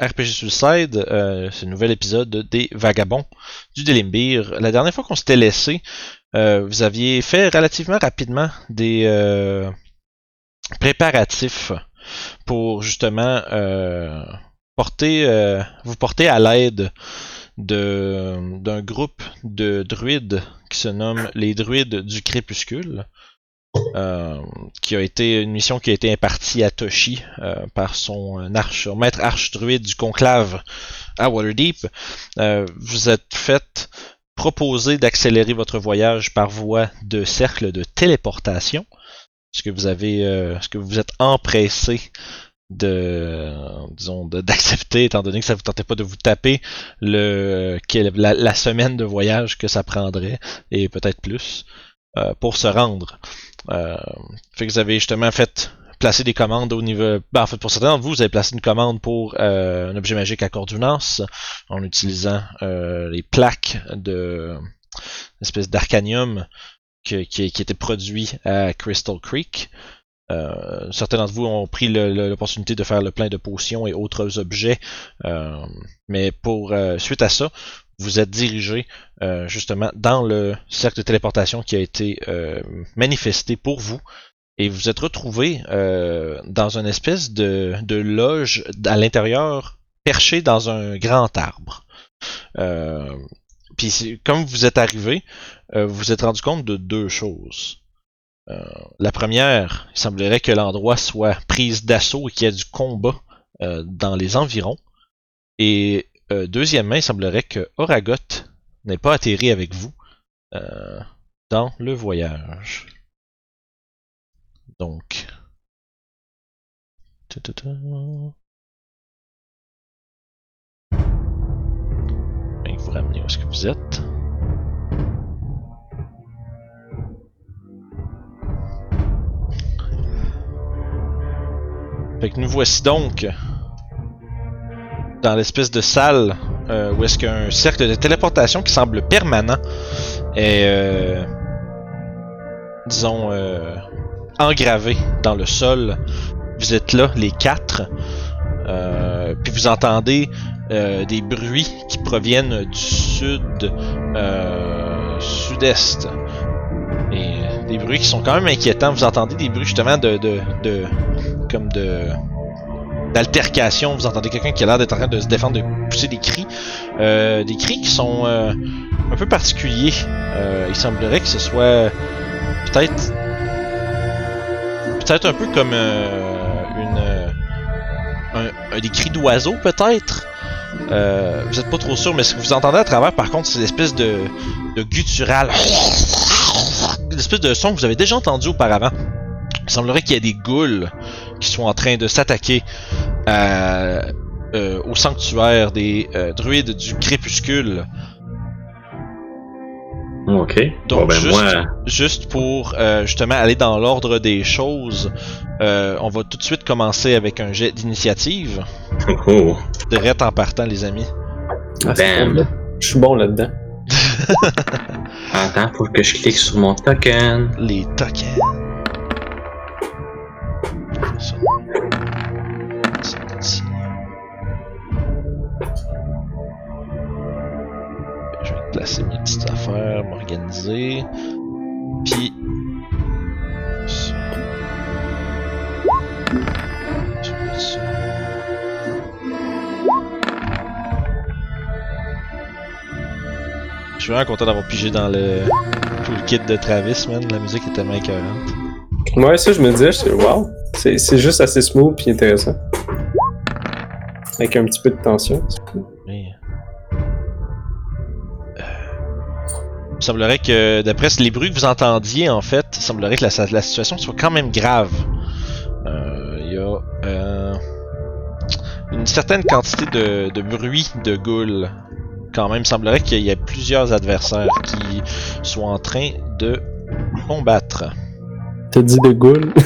RPG Suicide, euh, ce nouvel épisode des Vagabonds du Delimbir. La dernière fois qu'on s'était laissé, euh, vous aviez fait relativement rapidement des euh, préparatifs pour justement euh, porter, vous porter à l'aide de- d'un groupe de druides qui se nomme les druides du crépuscule. Euh, qui a été une mission qui a été impartie à Toshi euh, par son euh, maître arche-druide du conclave à Waterdeep. Euh, vous êtes fait proposer d'accélérer votre voyage par voie de cercle de téléportation. Ce que vous avez, euh, ce que vous êtes empressé de, disons, d'accepter, étant donné que ça vous tentait pas de vous taper le, la, la semaine de voyage que ça prendrait et peut-être plus pour se rendre? Euh, fait que vous avez justement fait placer des commandes au niveau. Ben, en fait, pour certains d'entre vous, vous avez placé une commande pour euh, un objet magique à Cordunas en utilisant euh, les plaques de une espèce d'arcanium que- qui, qui était produit à Crystal Creek. Euh, certains d'entre vous ont pris l'opportunité de faire le plein de potions et autres objets, euh, mais pour euh, suite à ça, vous êtes dirigé euh, justement dans le cercle de téléportation qui a été euh, manifesté pour vous et vous êtes retrouvé euh, dans une espèce de, de loge à l'intérieur perché dans un grand arbre. Euh, Puis comme vous êtes arrivé, euh, vous vous êtes rendu compte de deux choses. Euh, la première, il semblerait que l'endroit soit prise d'assaut et qu'il y a du combat euh, dans les environs. Et euh, deuxièmement, il semblerait que Oragot n'ait pas atterri avec vous euh, dans le voyage. Donc. Vous ramener où est-ce que vous êtes? Fait que nous voici donc dans l'espèce de salle euh, où est-ce qu'un cercle de téléportation qui semble permanent est, euh, disons, euh, engravé dans le sol. Vous êtes là, les quatre, euh, puis vous entendez euh, des bruits qui proviennent du sud, sud-est. Et des bruits qui sont quand même inquiétants. Vous entendez des bruits justement de, de, de comme de d'altercation. Vous entendez quelqu'un qui a l'air d'être en train de se défendre, de pousser des cris, Euh, des cris qui sont euh, un peu particuliers. Euh, il semblerait que ce soit peut-être peut-être un peu comme euh, une euh, des cris d'oiseaux peut-être. Vous êtes pas trop sûr, mais ce que vous entendez à travers, par contre, c'est l'espèce de, de guttural, une espèce de son que vous avez déjà entendu auparavant. Il semblerait qu'il y ait des ghouls qui sont en train de s'attaquer à, euh, au sanctuaire des euh, druides du crépuscule. Ok. Donc, bon, ben juste- moi, Juste pour euh, justement aller dans l'ordre des choses, euh, on va tout de suite commencer avec un jet d'initiative. oh, Direct en partant, les amis. Ah, Bam. bon, là. Je suis bon là-dedans. attends, faut que je clique sur mon token. Les tokens. Placer mes petites affaires, m'organiser. Puis. Je suis vraiment content d'avoir pigé dans le toolkit de Travis, man. La musique est tellement écœurante. Ouais, ça, je me disais, je wow. C'est juste assez smooth puis intéressant. Avec un petit peu de tension. c'est cool. Il semblerait que, d'après les bruits que vous entendiez, en fait, il semblerait que la, la situation soit quand même grave. Euh, Il y a euh, une certaine quantité de, de bruit de ghouls. Quand même, il semblerait qu'il y ait plusieurs adversaires qui sont en train de combattre. T'as dit de ghoul.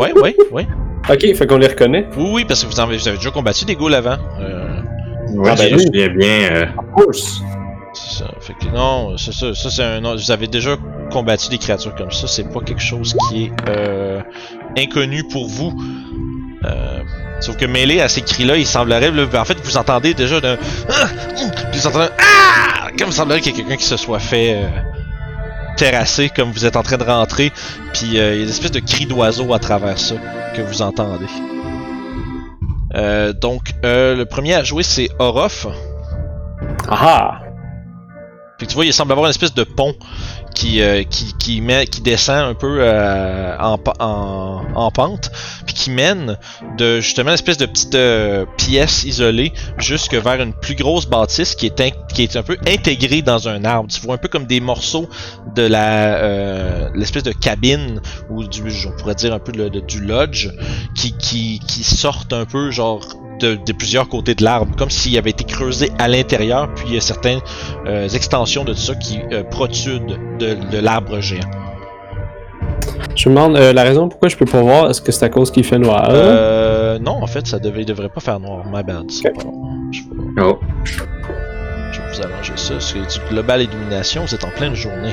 Ouais, ouais, ouais. ok, fait qu'on les reconnaît. Oui, oui, parce que vous, en avez, vous avez déjà combattu des ghouls avant. Euh, Ouais, Ah, ben je oui. me souviens bien. euh, Of course. C'est ça. Fait que non, c'est ça. C'est un. Vous avez déjà combattu des créatures comme ça. C'est pas quelque chose qui est euh, inconnu pour vous. Euh, Sauf que mêlé à ces cris-là, il semblerait. en fait, vous entendez déjà d'un. Vous entendez un. Ah! Comme il semblerait qu'il y ait quelqu'un qui se soit fait. euh, terrasser comme vous êtes en train de rentrer. Puis euh, il y a des espèces de cris d'oiseaux à travers ça que vous entendez. Euh, donc, euh, le premier à jouer, c'est Orof. Ah! Tu vois, il semble avoir une espèce de pont qui, euh, qui, qui, met, qui descend un peu euh, en, en, en pente, puis qui mène de justement une espèce de petite euh, pièce isolée jusque vers une plus grosse bâtisse qui est, qui est un peu intégrée dans un arbre. Tu vois un peu comme des morceaux de la euh, l'espèce de cabine ou du, on pourrait dire un peu de- du lodge qui, qui, qui sortent un peu genre de, de plusieurs côtés de l'arbre, comme s'il avait été creusé à l'intérieur, puis il y a certaines euh, extensions de ça qui euh, protrudent de, de l'arbre géant. Je me demande euh, la raison pourquoi je peux pas voir, est-ce que c'est à cause qu'il fait noir? Euh, non, en fait, ça devait, il devrait pas faire noir. My bad. c'est Ok. pas bon. Je, vais, Oh. je vais vous arranger ça. C'est du global illumination, vous êtes en pleine journée.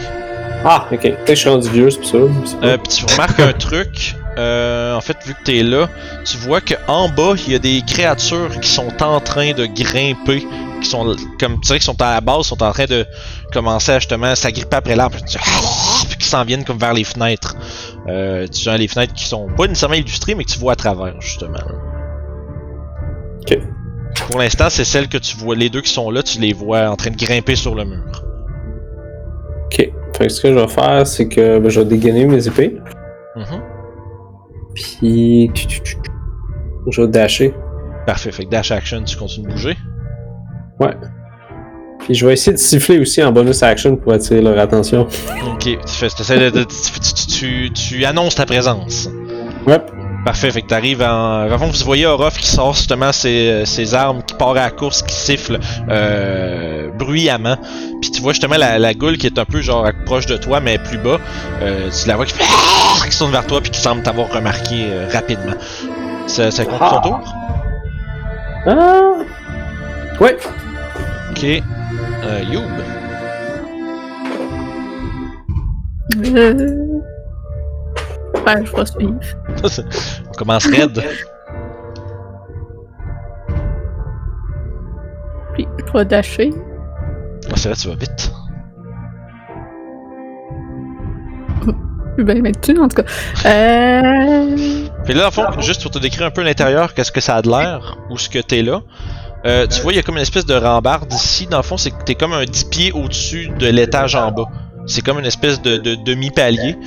Ah, ok. Peut-être que je suis rendu vieux, c'est pour ça. Euh, puis tu remarques un truc. euh, en fait, vu que t'es là, tu vois que en bas, il y a des créatures qui sont en train de grimper, qui sont comme tu sais, qui sont à la base, sont en train de commencer à justement s'agripper après l'arbre, puis tu- puis qui s'en viennent comme vers les fenêtres. Euh, tu as les fenêtres qui sont pas nécessairement illustrées, mais que tu vois à travers justement. Ok. Pour l'instant, c'est celles que tu vois, les deux qui sont là, tu les vois en train de grimper sur le mur. Ok. Fait que ce que je vais faire, c'est que ben, je vais dégainer mes épées. Mhm. Puis. Je vais dasher. Parfait, fait que dash action, tu continues de bouger. Ouais. Puis je vais essayer de siffler aussi en bonus action pour attirer leur attention. Ok, tu, fais, de, tu, tu- tu- tu annonces ta présence. Ouais. Parfait, fait que t'arrives en. Avant vous voyez Orof qui sort justement ses, ses armes, qui part à la course, qui siffle euh, bruyamment. Puis tu vois justement la, la goule qui est un peu genre proche de toi, mais plus bas. Euh, tu la vois qui fait qui se tourne vers toi, puis qui semble t'avoir remarqué euh, rapidement. Ça, ça conclut ton tour? Ah! Ouais. Ok. Euh, Youb. Ben, je vais suivre. On commence raide. Puis, je vais dasher. Ah, c'est vrai, tu vas vite. Je vais bien mettre dessus, en tout cas. Euh... Puis là, dans le fond, juste pour te décrire un peu l'intérieur, qu'est-ce que ça a de l'air, ou ce que t'es là. Euh, tu vois, il y a comme une espèce de rambarde ici. Dans le fond, c'est que t'es comme un 10 pieds au-dessus de l'étage en bas. C'est comme une espèce de, de demi-palier.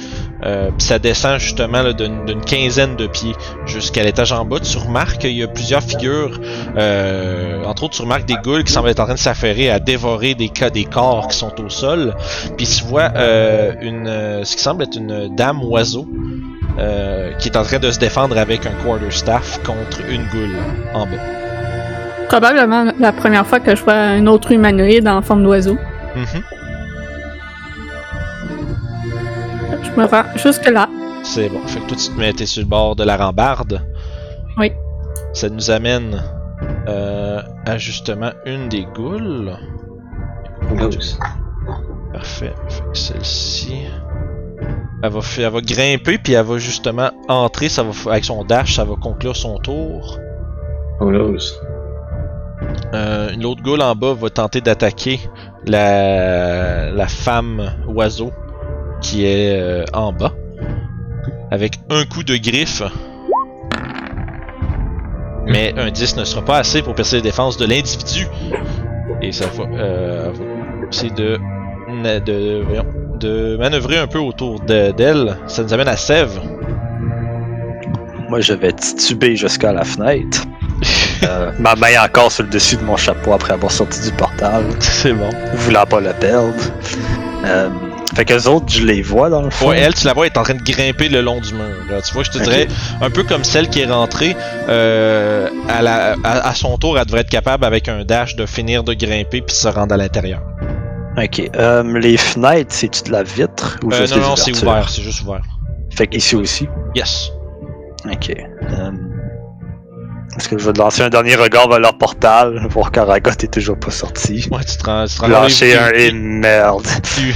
Euh, puis ça descend justement là, d'une d'une quinzaine de pieds jusqu'à l'étage en bas. Tu remarques qu'il y a plusieurs figures. Euh, entre autres, tu remarques des ghouls qui semblent être en train de s'affairer à dévorer des, ca- des corps qui sont au sol. Puis tu vois euh, une, euh, ce qui semble être une dame oiseau euh, qui est en train de se défendre avec un quarterstaff contre une goule en bas. Probablement la première fois que je vois un autre humanoïde en forme d'oiseau. Mhm. Je me rends jusque-là. C'est bon. Fait que toi, tu te mettais sur le bord de la rambarde. Oui. Ça nous amène euh, à justement une des goules. Parfait. Fait que celle-ci. Elle va, elle va grimper, puis elle va justement entrer. Ça va, avec son dash, ça va conclure son tour. Oh knows? Euh, L'autre goule en bas va tenter d'attaquer la, la femme oiseau qui est euh, en bas. Avec un coup de griffe. Mais un 10 ne sera pas assez pour percer les défenses de l'individu. Et ça va, euh, essayer de, de, voyons, de manœuvrer un peu autour de- d'elle. Ça nous amène à Sève. Moi, je vais tituber jusqu'à la fenêtre. Euh, ma main encore sur le dessus de mon chapeau après avoir sorti du portal, C'est bon. voulant pas le perdre. Euh, fait que les autres, je les vois dans le fond. Ouais, elle, tu la vois, elle est en train de grimper le long du mur. là. Tu vois, je te dirais, un peu comme celle qui est rentrée, euh, à, la, à, à son tour, elle devrait être capable, avec un dash, de finir de grimper puis se rendre à l'intérieur. Ok. Euh, les fenêtres, c'est-tu de la vitre ou Euh, juste non, des non, c'est ouvert, c'est juste ouvert. Fait qu'ici aussi? Yes. Ok. Euh, Est-ce que je vais lancer un dernier regard vers leur portal, voir qu'Aragot est toujours pas sorti? Ouais, tu te rends, tu te rends Lâcher compte, un et merde.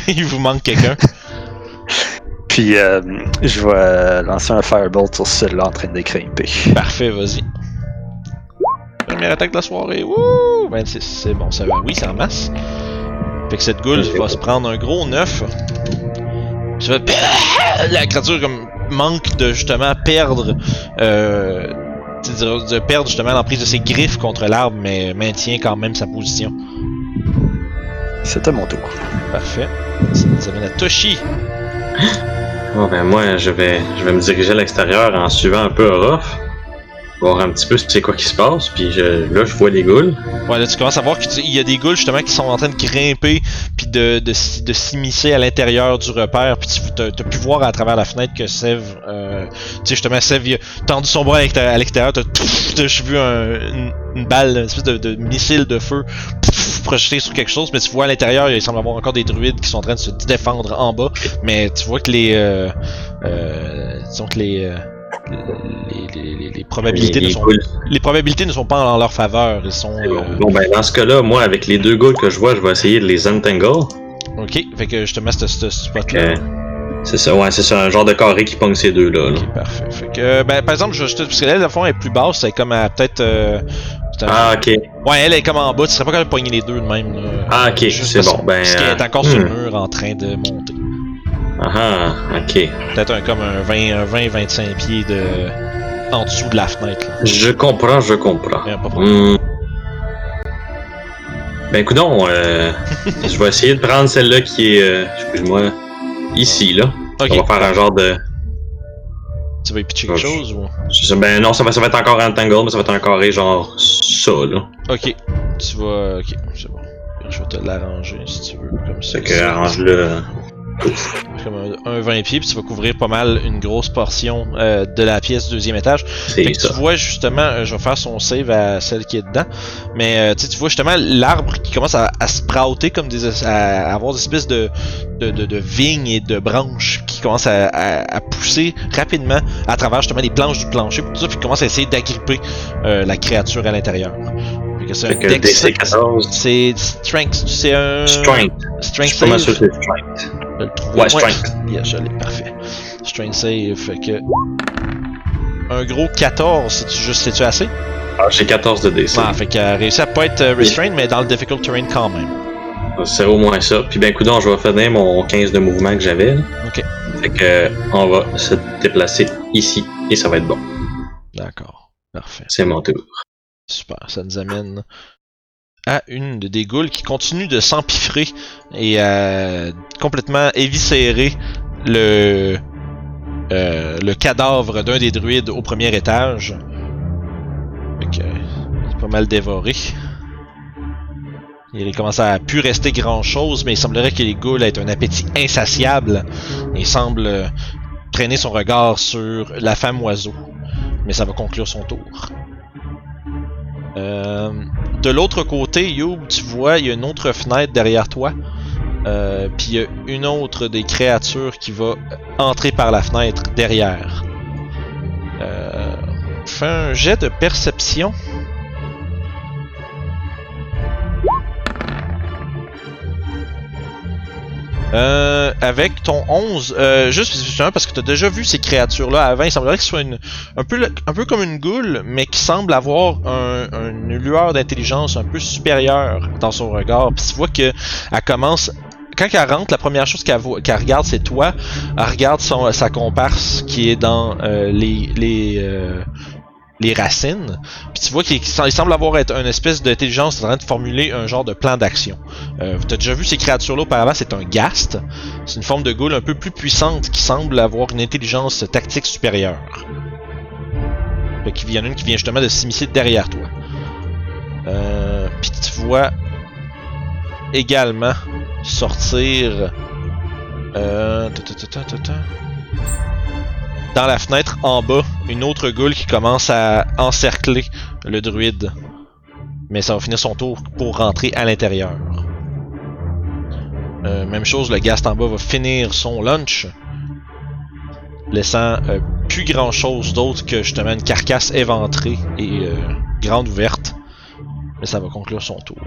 il, vous manque quelqu'un. Puis euh, je vais lancer un firebolt sur celui-là en train de grimper. Parfait, vas-y. première attaque de la soirée. Wouh! 26, c'est bon, ça va. Oui, c'est en masse. Fait que cette goule va se prendre un gros 9. Puis ça fait- La créature comme manque de justement perdre euh, de, de perdre justement l'emprise de ses griffes contre l'arbre, mais maintient quand même sa position. C'était mon tour. Parfait. Ça nous amène à Toshi. Bon, ben moi, je vais, je vais me diriger à l'extérieur en suivant un peu Orof. Voir un petit peu c'est quoi qui se passe. Puis je, là, je vois les ghouls. Ouais, là tu commences à voir qu'il y a des ghouls justement qui sont en train de grimper puis de, de, de s'immiscer à l'intérieur du repère. Puis tu t'as pu voir à travers la fenêtre que Sev, euh, tu sais justement Sev il a tendu son bras à l'extérieur, t'as, vu un- une, balle, une espèce de, de missile de feu projeté sur quelque chose, mais tu vois à l'intérieur il semble avoir encore des druides qui sont en train de se défendre en bas, mais tu vois que les, euh, euh, disons que les, euh, les, les, les- les probabilités les, ne sont les probabilités ne sont pas en leur faveur. Ils sont. Euh, Bon, ben dans ce cas-là, moi, avec les deux ghouls que je vois, je vais essayer de les entangle. Ok, fait que justement, ce ce spot-là. Euh, c'est ça, ouais, c'est ça, un genre de carré qui pogne ces deux-là. là. Parfait. Fait que, ben, par exemple, je, je te- parce que elle, le fond, est plus basse, c'est comme à peut-être. euh, Ah, ok. Ouais, elle est comme en bas, tu serais pas capable de pogner les deux de même. Là. Ah, ok, c'est bon. Ben, Parce qu'elle est euh, encore sur le hmm. mur en train de monter. Ah, ah, ok. Peut-être un, comme un 20, un 20, 25 pieds de. en dessous de la fenêtre. Là. Je comprends, je comprends. Hmm. Ben écoute euh, je vais essayer de prendre celle-là qui est, euh, excuse-moi, ici là. Ok, On va faire un genre de, tu vas y pitcher quelque chose ou? je ben non, ça va, ça va être encore un tangle, mais ça va être un carré genre ça là. Ok, tu vas. Ok, c'est bon. Je vais te l'arranger si tu veux, comme ça. Fait que arrange-le. Comme un, un 20 pieds, puis tu vas couvrir pas mal une grosse portion euh, de la pièce du deuxième étage. Fait que tu vois justement, euh, je vais faire son save à celle qui est dedans, mais euh, tu vois justement l'arbre qui commence à, à sprouter comme des, à, avoir des espèces de, de, de, de vignes et de branches qui commencent à, à, à pousser rapidement à travers justement les planches du plancher, puis tout ça, puis commence à essayer d'agripper la créature à l'intérieur. C'est un Fait que dex- DC14. c'est strength, c'est un Strength. strength Je suis pas mal save. sûr que c'est strength. Je le trouve. Ouais, strength. Yeah, je l'ai, parfait. Strength save, fait que. Un gros 14, c'est-tu juste, c'est-tu assez? Ah, j'ai 14 de DC. Ah, fait qu'elle a réussi à pas être euh, restrained, mais dans le difficult terrain quand même. C'est au moins ça. Puis ben coudonc, je vais finir mon 15 de mouvement que j'avais. Ok. Fait que on va se déplacer ici et ça va être bon. D'accord. Parfait. C'est mon tour. Super. Ça nous amène à une de des ghouls qui continue de s'empiffrer et à complètement éviscérer le euh, le cadavre d'un des druides au premier étage. Fait il est pas mal dévoré. Il commence à plus rester grand chose, mais il semblerait que les ghouls aient un appétit insatiable et semble euh, traîner son regard sur la femme oiseau. Mais ça va conclure son tour. Euh, de l'autre côté, Youb, tu vois, il y a une autre fenêtre derrière toi. Euh, Puis il y a une autre des créatures qui va entrer par la fenêtre derrière. Euh, fais un jet de perception. Euh, avec ton 11, euh, juste parce que tu as déjà vu ces créatures-là avant, il semblerait que ce soit une, un, peu, un peu comme une goule, mais qui semble avoir un- une lueur d'intelligence un peu supérieure dans son regard. Puis tu vois que elle commence. Quand elle rentre, la première chose qu'elle qu'elle regarde, c'est toi. Elle regarde son, sa comparse qui est dans euh, les, les, euh, les racines. Puis tu vois qu'il il semble avoir une espèce d'intelligence en train de formuler un genre de plan d'action. Euh, tu as déjà vu ces créatures-là auparavant, c'est un ghast. C'est une forme de ghoul un peu plus puissante qui semble avoir une intelligence tactique supérieure. Fait qu'il y en une qui vient justement de s'immiscer derrière toi. Euh, Puis tu vois également sortir euh, dans la fenêtre en bas une autre goule qui commence à encercler le druide. Mais ça va finir son tour pour rentrer à l'intérieur. Euh, même chose, le ghast en bas va finir son lunch, laissant euh, plus grand chose d'autre que justement une carcasse éventrée et euh, grande ouverte. Mais ça va conclure son tour.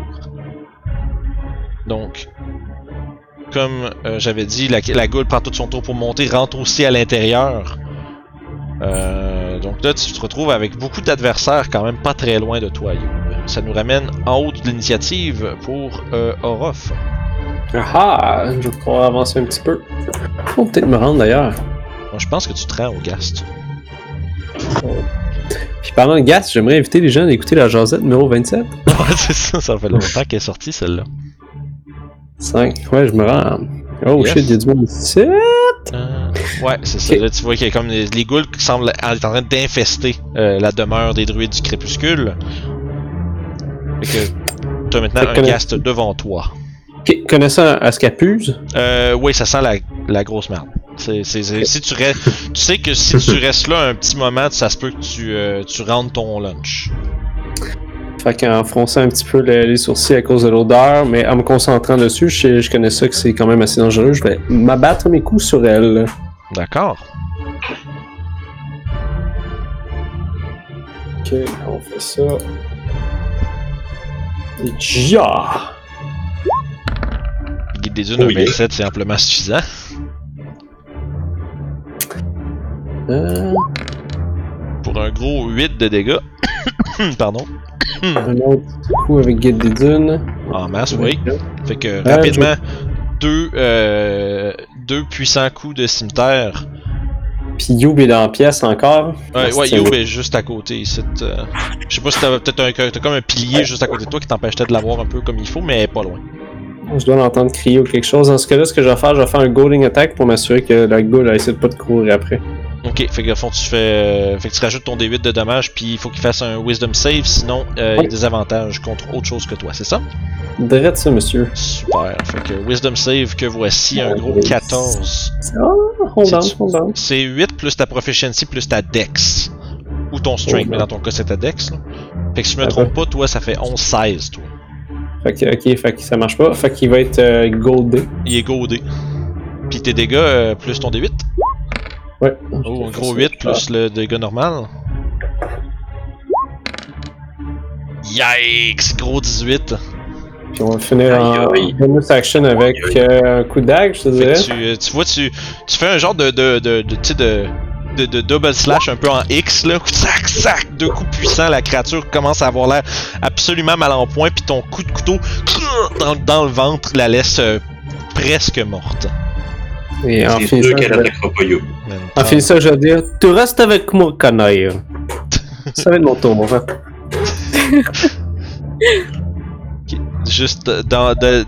Donc, comme euh, j'avais dit, la, la prend tout son tour pour monter, rentre aussi à l'intérieur. Euh, donc là, tu te retrouves avec beaucoup d'adversaires quand même pas très loin de toi, Youb. Ça nous ramène en haut de l'initiative pour euh, Orof. Ah, je vais pouvoir avancer un petit peu. Faut peut-être me rendre d'ailleurs. Moi, je pense que tu te rends au Gast. Puis parlant de gas, j'aimerais inviter les gens à écouter la Josette numéro 27. ouais, c'est ça, ça fait longtemps qu'elle est sortie celle-là. 5. Ouais, je me rends. Oh Yes. shit, il y a du monde ici. Euh, ouais, c'est ça. Là, tu vois qu'il y a comme les, les ghouls qui semblent être en train d'infester euh, la demeure des druides du crépuscule. Fait que tu as maintenant Fait un Gast devant toi. Connaissant Ascapuse, Euh, oui, ça sent la, la grosse merde. C'est, c'est, c'est- si tu restes, tu sais que si tu restes là un petit moment, ça se peut que tu, euh, tu rentres ton lunch. Fait qu'en fronçant un petit peu le- les sourcils à cause de l'odeur, mais en me concentrant dessus, je, connais ça que c'est quand même assez dangereux. Je vais m'abattre mes coups sur elle. D'accord. Ok, on fait ça. Et ja! Guide des au yeah. 27, c'est amplement suffisant. Euh, Pour un gros 8 de dégâts. Pardon. Un autre coup avec Guide des Dunes. En masse, oui. Fait que Ouais, rapidement, deux, euh, deux puissants coups de cimetière. Puis Youb est dans la pièce encore. Ouais, ouais, Youb est juste à côté euh. Je sais pas si t'avais peut-être un, t'as comme un pilier juste à côté de toi qui t'empêcherait de l'avoir un peu comme il faut, mais pas loin. Je dois l'entendre crier ou quelque chose. Dans ce cas-là, ce que je vais faire, je vais faire un goading attack pour m'assurer que la goule essaie de pas de courir après. Ok, fait que fond tu fais, euh, fait que tu rajoutes ton D8 de dommages, puis il faut qu'il fasse un Wisdom save, sinon euh, il y a des avantages contre autre chose que toi, c'est ça? Drette ça, monsieur. Super. Fait que Wisdom save que voici un gros 14. Oh, hold on, C'est- hold on. C'est 8 plus ta proficiency plus ta dex. Ou ton strength, Oh, mais dans ton cas c'est ta dex. Là. Fait que si je me Ah, trompe pas, toi ça fait 11-16 toi. Fait que, ok, fait que ça marche pas. Fait qu'il va être euh, goldé. Il est goldé. Puis tes dégâts euh, plus ton D8. Ouais. Oh, un gros 8 plus le dégât normal. Yikes! Gros 18. Puis on va finir en bonus action avec Aïe, aïe. euh, un coup de dague, je te dirais. tu, tu vois, tu, tu fais un genre de, de, de, de, de double slash un peu en X, là. Sac, sac, deux coups puissants, la créature commence à avoir l'air absolument mal en point, puis ton coup de couteau dans, dans le ventre la laisse euh, presque morte. Et. Man, en finissant, je vais dire Tu restes avec moi, canaille. ça va être mon tour, mon frère. Juste dans, de,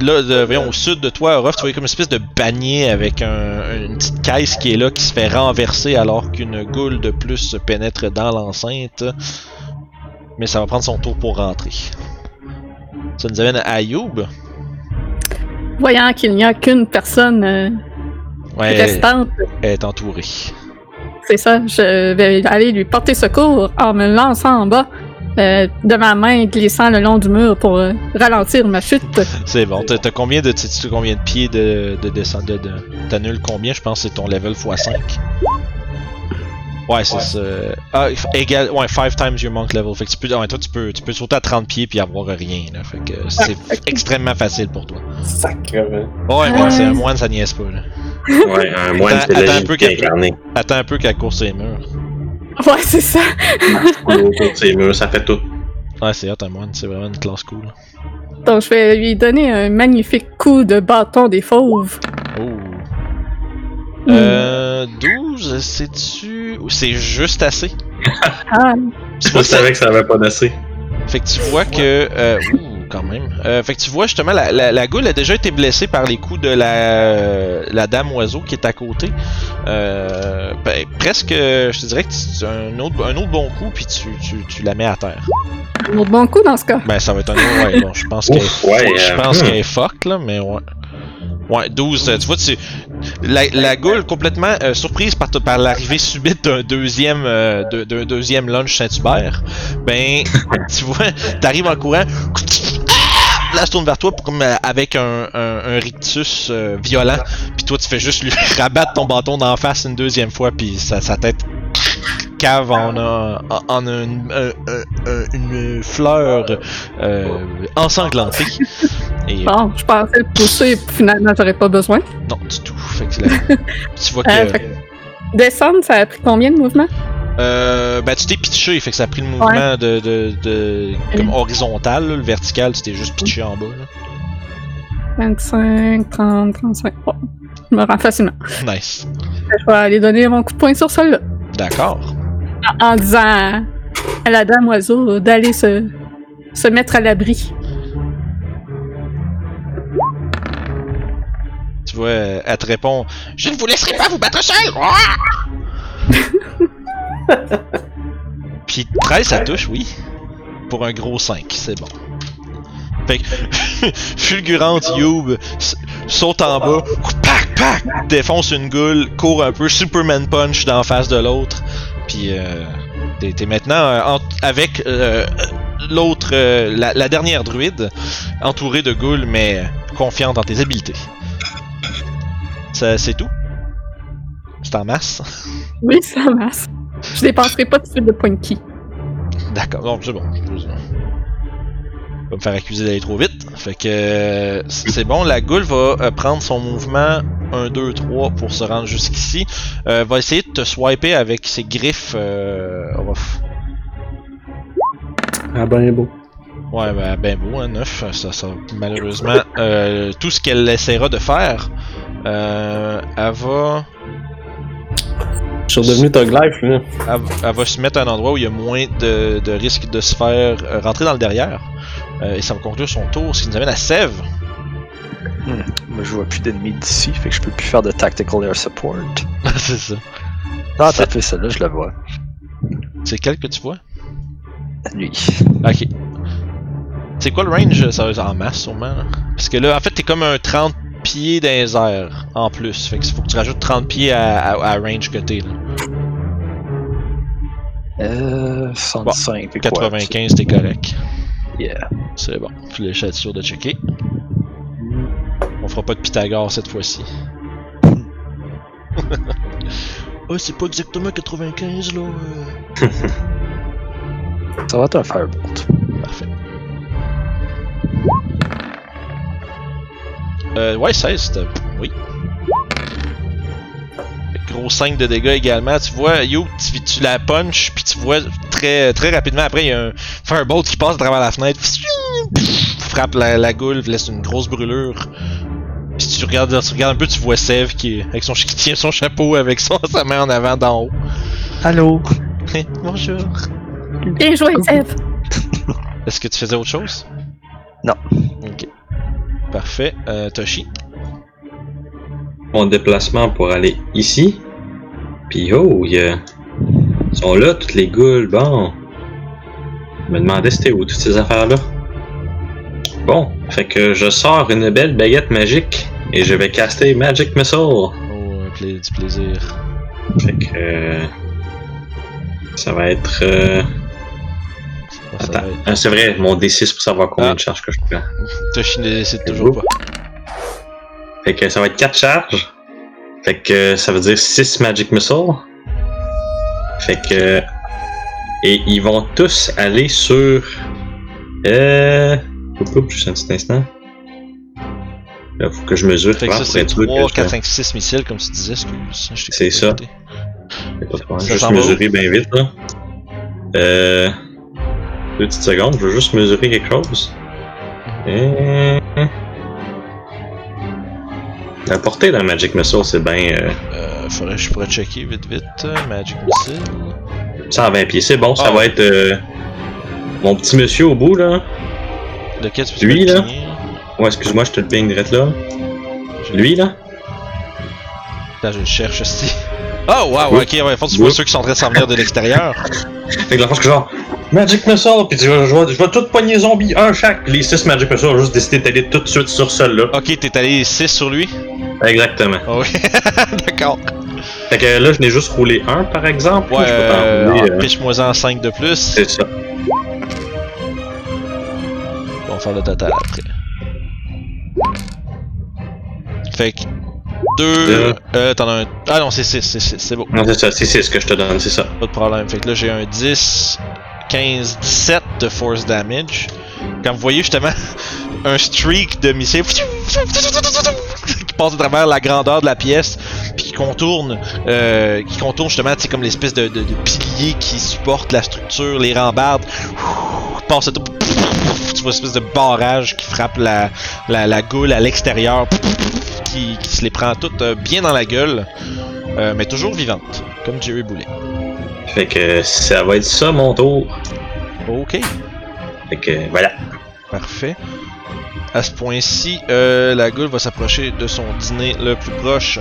là, de, voyons, au sud de toi, Ruff, tu vois comme une espèce de panier avec un- une petite caisse qui est là, qui se fait renverser alors qu'une goule de plus se pénètre dans l'enceinte. Mais ça va prendre son tour pour rentrer. Ça nous amène à Ayoub. Voyant qu'il n'y a qu'une personne euh, Ouais, elle, restante, elle est entourée. c'est ça, je vais aller lui porter secours en me lançant en bas euh, de ma main glissant le long du mur pour euh, ralentir ma chute. C'est bon. T'as combien de, combien de pieds de, de descente de, de T'annules combien? Je pense que c'est ton level x5. Ouais, c'est ça. Ah, égal. Ouais, 5 times your monk level. Fait que tu peux, ouais, toi, tu peux, tu peux sauter à 30 pieds puis avoir rien, là. Fait que c'est extrêmement facile pour toi. Sacrement. Ouais, Euh. ouais, c'est un moine, ça niaise pas, là. Ouais, un moine, c'est attends un peu incarnée. Attends un peu qu'elle course les murs. Ouais, c'est ça. Autour de ses murs, ça fait tout. Ouais, c'est hot, un moine. C'est vraiment une classe cool. Donc je vais lui donner un magnifique coup de bâton des fauves. Oh. Hmm. Euh. 12, c'est-tu. ou C'est juste assez? Ah, C'est Je pas que ça- savais que ça avait pas d'assez. Fait que tu vois que. Euh, ouh, quand même. Euh, fait que tu vois justement, la, la, la goule a déjà été blessée par les coups de la, la dame oiseau qui est à côté. Euh, ben, presque, je te dirais que tu, un, autre, un autre bon coup, puis tu, tu, tu la mets à terre. un autre bon coup dans ce cas. Ben, ça va être un autre. Ouais, bon, je pense qu'elle Ouf, ouais, je euh, pense hmm. qu'elle est fuck, là, mais ouais. Ouais, 12. euh, Tu vois, tu, la, la goule complètement euh, surprise par, par l'arrivée subite d'un deuxième, euh, de- d'un deuxième lunch Saint-Hubert, ben, tu vois, t'arrives en courant, là, elle se tourne vers toi pour- comme, euh, avec un, un, un rictus euh, violent, puis toi, tu fais juste lui rabattre ton bâton d'en face une deuxième fois, puis sa, sa tête cave en, a- une, un- un- un- une fleur euh, ensanglantée. Et Bon, je pensais le pousser, finalement j'aurais pas besoin. non, du tout. Fait que là, tu vois que. Euh, fait que- Descendre, ça a pris combien de mouvements? Euh, ben tu t'es pitché, fait que ça a pris le mouvement de, de, de comme horizontal, là, le vertical, tu t'es juste pitché en bas. Là. 25, 30, 35. Oh, je me rends facilement. Nice. Je vais aller donner mon coup de poing sur celle-là. D'accord. En, en disant à, à la dame oiseau d'aller se, se mettre à l'abri. Tu vois, elle te répond Je ne vous laisserai pas vous battre seul! Puis 13, ça touche, oui. Pour un gros 5, c'est bon. Fait que, fulgurante Youb saute en bas, pac, pac, défonce une goule, court un peu, Superman punch d'en face de l'autre. Puis euh, t'es t'es maintenant euh, en- avec euh, l'autre, euh, la, la dernière druide, entourée de goules, mais confiante dans tes habiletés. Ça, c'est tout? C'est en masse? Oui, ça masse. Je dépenserai pas de suite de ki. D'accord, non, c'est bon. Je pas me faire accuser d'aller trop vite. Fait que c'est bon, la goule va euh, prendre son mouvement 1, 2, 3 pour se rendre jusqu'ici. Euh, va essayer de te swiper avec ses griffes. Euh, rough. Ah ben beau. Ouais, ben, ben beau, hein, 9. Ça, ça, malheureusement, euh, tout ce qu'elle essaiera de faire, euh, elle va. Je suis redevenu Tug Life, là. elle, elle va se mettre à un endroit où il y a moins de, de risque de se faire rentrer dans le derrière. Euh, et ça va conclure son tour, ce qui nous amène à Sève. Moi, je vois plus d'ennemis d'ici, fait que je peux plus faire de tactical air support. c'est ça. Ah, t'as fait celle-là, je la vois. C'est quel que tu vois? Lui. Ok. C'est quoi le range Ça va être en masse sûrement. là? Parce que là, en fait, t'es comme un 30 pieds dans les airs en plus. Fait que faut que tu rajoutes 30 pieds à, à, à range que t'es. là. Euh. 65. fait quoi, 95, t'es correct. Yeah. C'est bon. Je vais être sûr de checker. On fera pas de Pythagore cette fois-ci. oh, c'est pas exactement 95 là. euh. Ça va être un firebolt. Parfait. Euh, ouais, 16, c'était- Oui. Gros 5 de dégâts également. Tu vois, Yo, tu, tu la punch, puis tu vois très, très rapidement après, il y a un firebolt qui passe à travers la fenêtre, frappe la, la goule, laisse une grosse brûlure. Puis tu regardes, tu regardes un peu, tu vois Sev qui, est- avec son, qui tient son chapeau avec son, sa main en avant d'en haut. Allô? Bonjour. Bien joué, Sève. Est-ce que tu faisais autre chose? Non. Ok. Parfait. Euh, Toshi? Mon déplacement pour aller ici. Puis oh, il y a... Ils sont là, toutes les goules. Bon. Je me demandais c'était où toutes ces affaires-là. Bon, fait que je sors une belle baguette magique et je vais caster Magic Missile. Oh, un pla- du plaisir. Fait que. euh, Ça va être. euh, Ça Attends. va être- Ah, c'est vrai, mon D6 pour savoir combien Ah. de charges que je prends. Toshi ne décide toujours pas. Fait que ça va être 4 charges. Fait que ça veut dire 6 Magic Missiles. Fait que. Et ils vont tous aller sur. Euh. Juste un petit instant. Là, faut que je mesure. Fait que ça, c'est être sûr 3, que 4, je- 5, 6 missiles, comme tu disais. Excuse. je t'ai C'est ça. pas de Juste mesurer bien vite, là. Euh. Deux petites secondes, je veux juste mesurer quelque chose. Euh... La portée d'un Magic Missile, c'est bien euh, Euh, faudrait je pourrais checker vite vite. euh, Magic Missile. 120 pieds. C'est bon, ça Ah. va être euh, mon petit monsieur au bout, là. Lequel tu peux Lui, là? Ouais, excuse-moi, je te le ping direct là. Lui, là. Attends, je le cherche aussi. Oh, wow, ok, ouais, faut que tu vois ceux qui sont en train de s'en venir de l'extérieur. Fait que la fois que genre, Magic Missile, puis je vais, je vais tout pogner zombie, un chaque. Les 6 Magic Missile, juste décidé d'aller tout de suite sur celui-là. Ok, t'es allé 6 sur lui? Exactement. Ah oui, d'accord. Fait que là, je n'ai juste roulé un, par exemple. Ouais, je peux t'en euh, rouler, euh, pitch-moi-en 5 de plus. C'est ça. On va faire le total après. Fait que 2. Deux. Euh, t'en as un. Ah non, c'est 6, c'est 6, c'est beau. Non, c'est ça, c'est c'est ce que je te donne, c'est ça. Pas de problème. Fait que là, j'ai un 10, 15, 17 de force damage. Comme vous voyez, justement, un streak de missiles passe à travers la grandeur de la pièce, puis qui contourne, euh, qui contourne justement, sais, comme l'espèce de, de, de pilier qui supporte la structure, les rambardes. Ouh, passe tout. Tu vois une espèce de barrage qui frappe la, la, la goule à l'extérieur, qui, qui se les prend toutes euh, bien dans la gueule, euh, mais toujours vivante, comme Jerry Boulet. Fait que ça va être ça mon tour. Ok. Fait que voilà. Parfait. À ce point-ci, euh, la goule va s'approcher de son dîner le plus proche.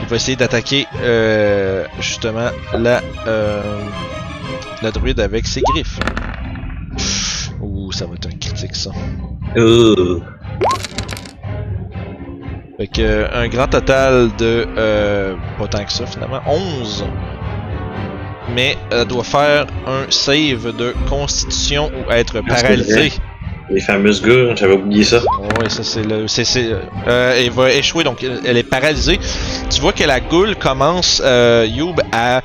Il va essayer d'attaquer euh, justement la, euh, la druide avec ses griffes. Ouh, ça va être un critique ça. Euh, Fait que un grand total de euh, pas tant que ça finalement, 11. Mais elle doit faire un save de constitution ou être paralysée. Les fameuses goules, j'avais oublié ça. Ouais, ça c'est le. C'est, c'est, euh, elle va échouer, donc elle est paralysée. Tu vois que la goule commence, euh, Youb, à,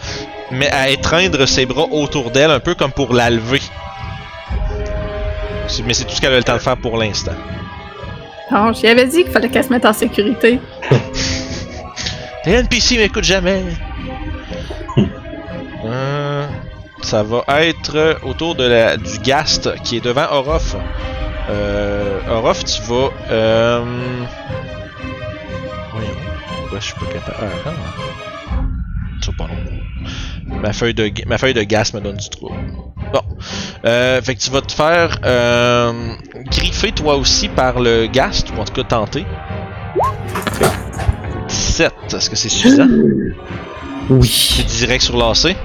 mais à étreindre ses bras autour d'elle, un peu comme pour la lever. Mais c'est tout ce qu'elle a le temps de faire pour l'instant. Non, j'y avais dit qu'il fallait qu'elle se mette en sécurité. Les NPC m'écoutent jamais. Euh, ça va être autour de la, du Gast qui est devant Orof. Euh, Orof, tu vas. Euh... Voyons. Pourquoi je suis pas capable. Ah, ah. C'est pas long. Ma feuille de, ma feuille de Gast me donne du trouble. Bon. Euh, fait que tu vas te faire euh, griffer toi aussi par le Gast, ou en tout cas tenter. 17, est-ce que c'est suffisant? Oui. C'est direct sur l'AC.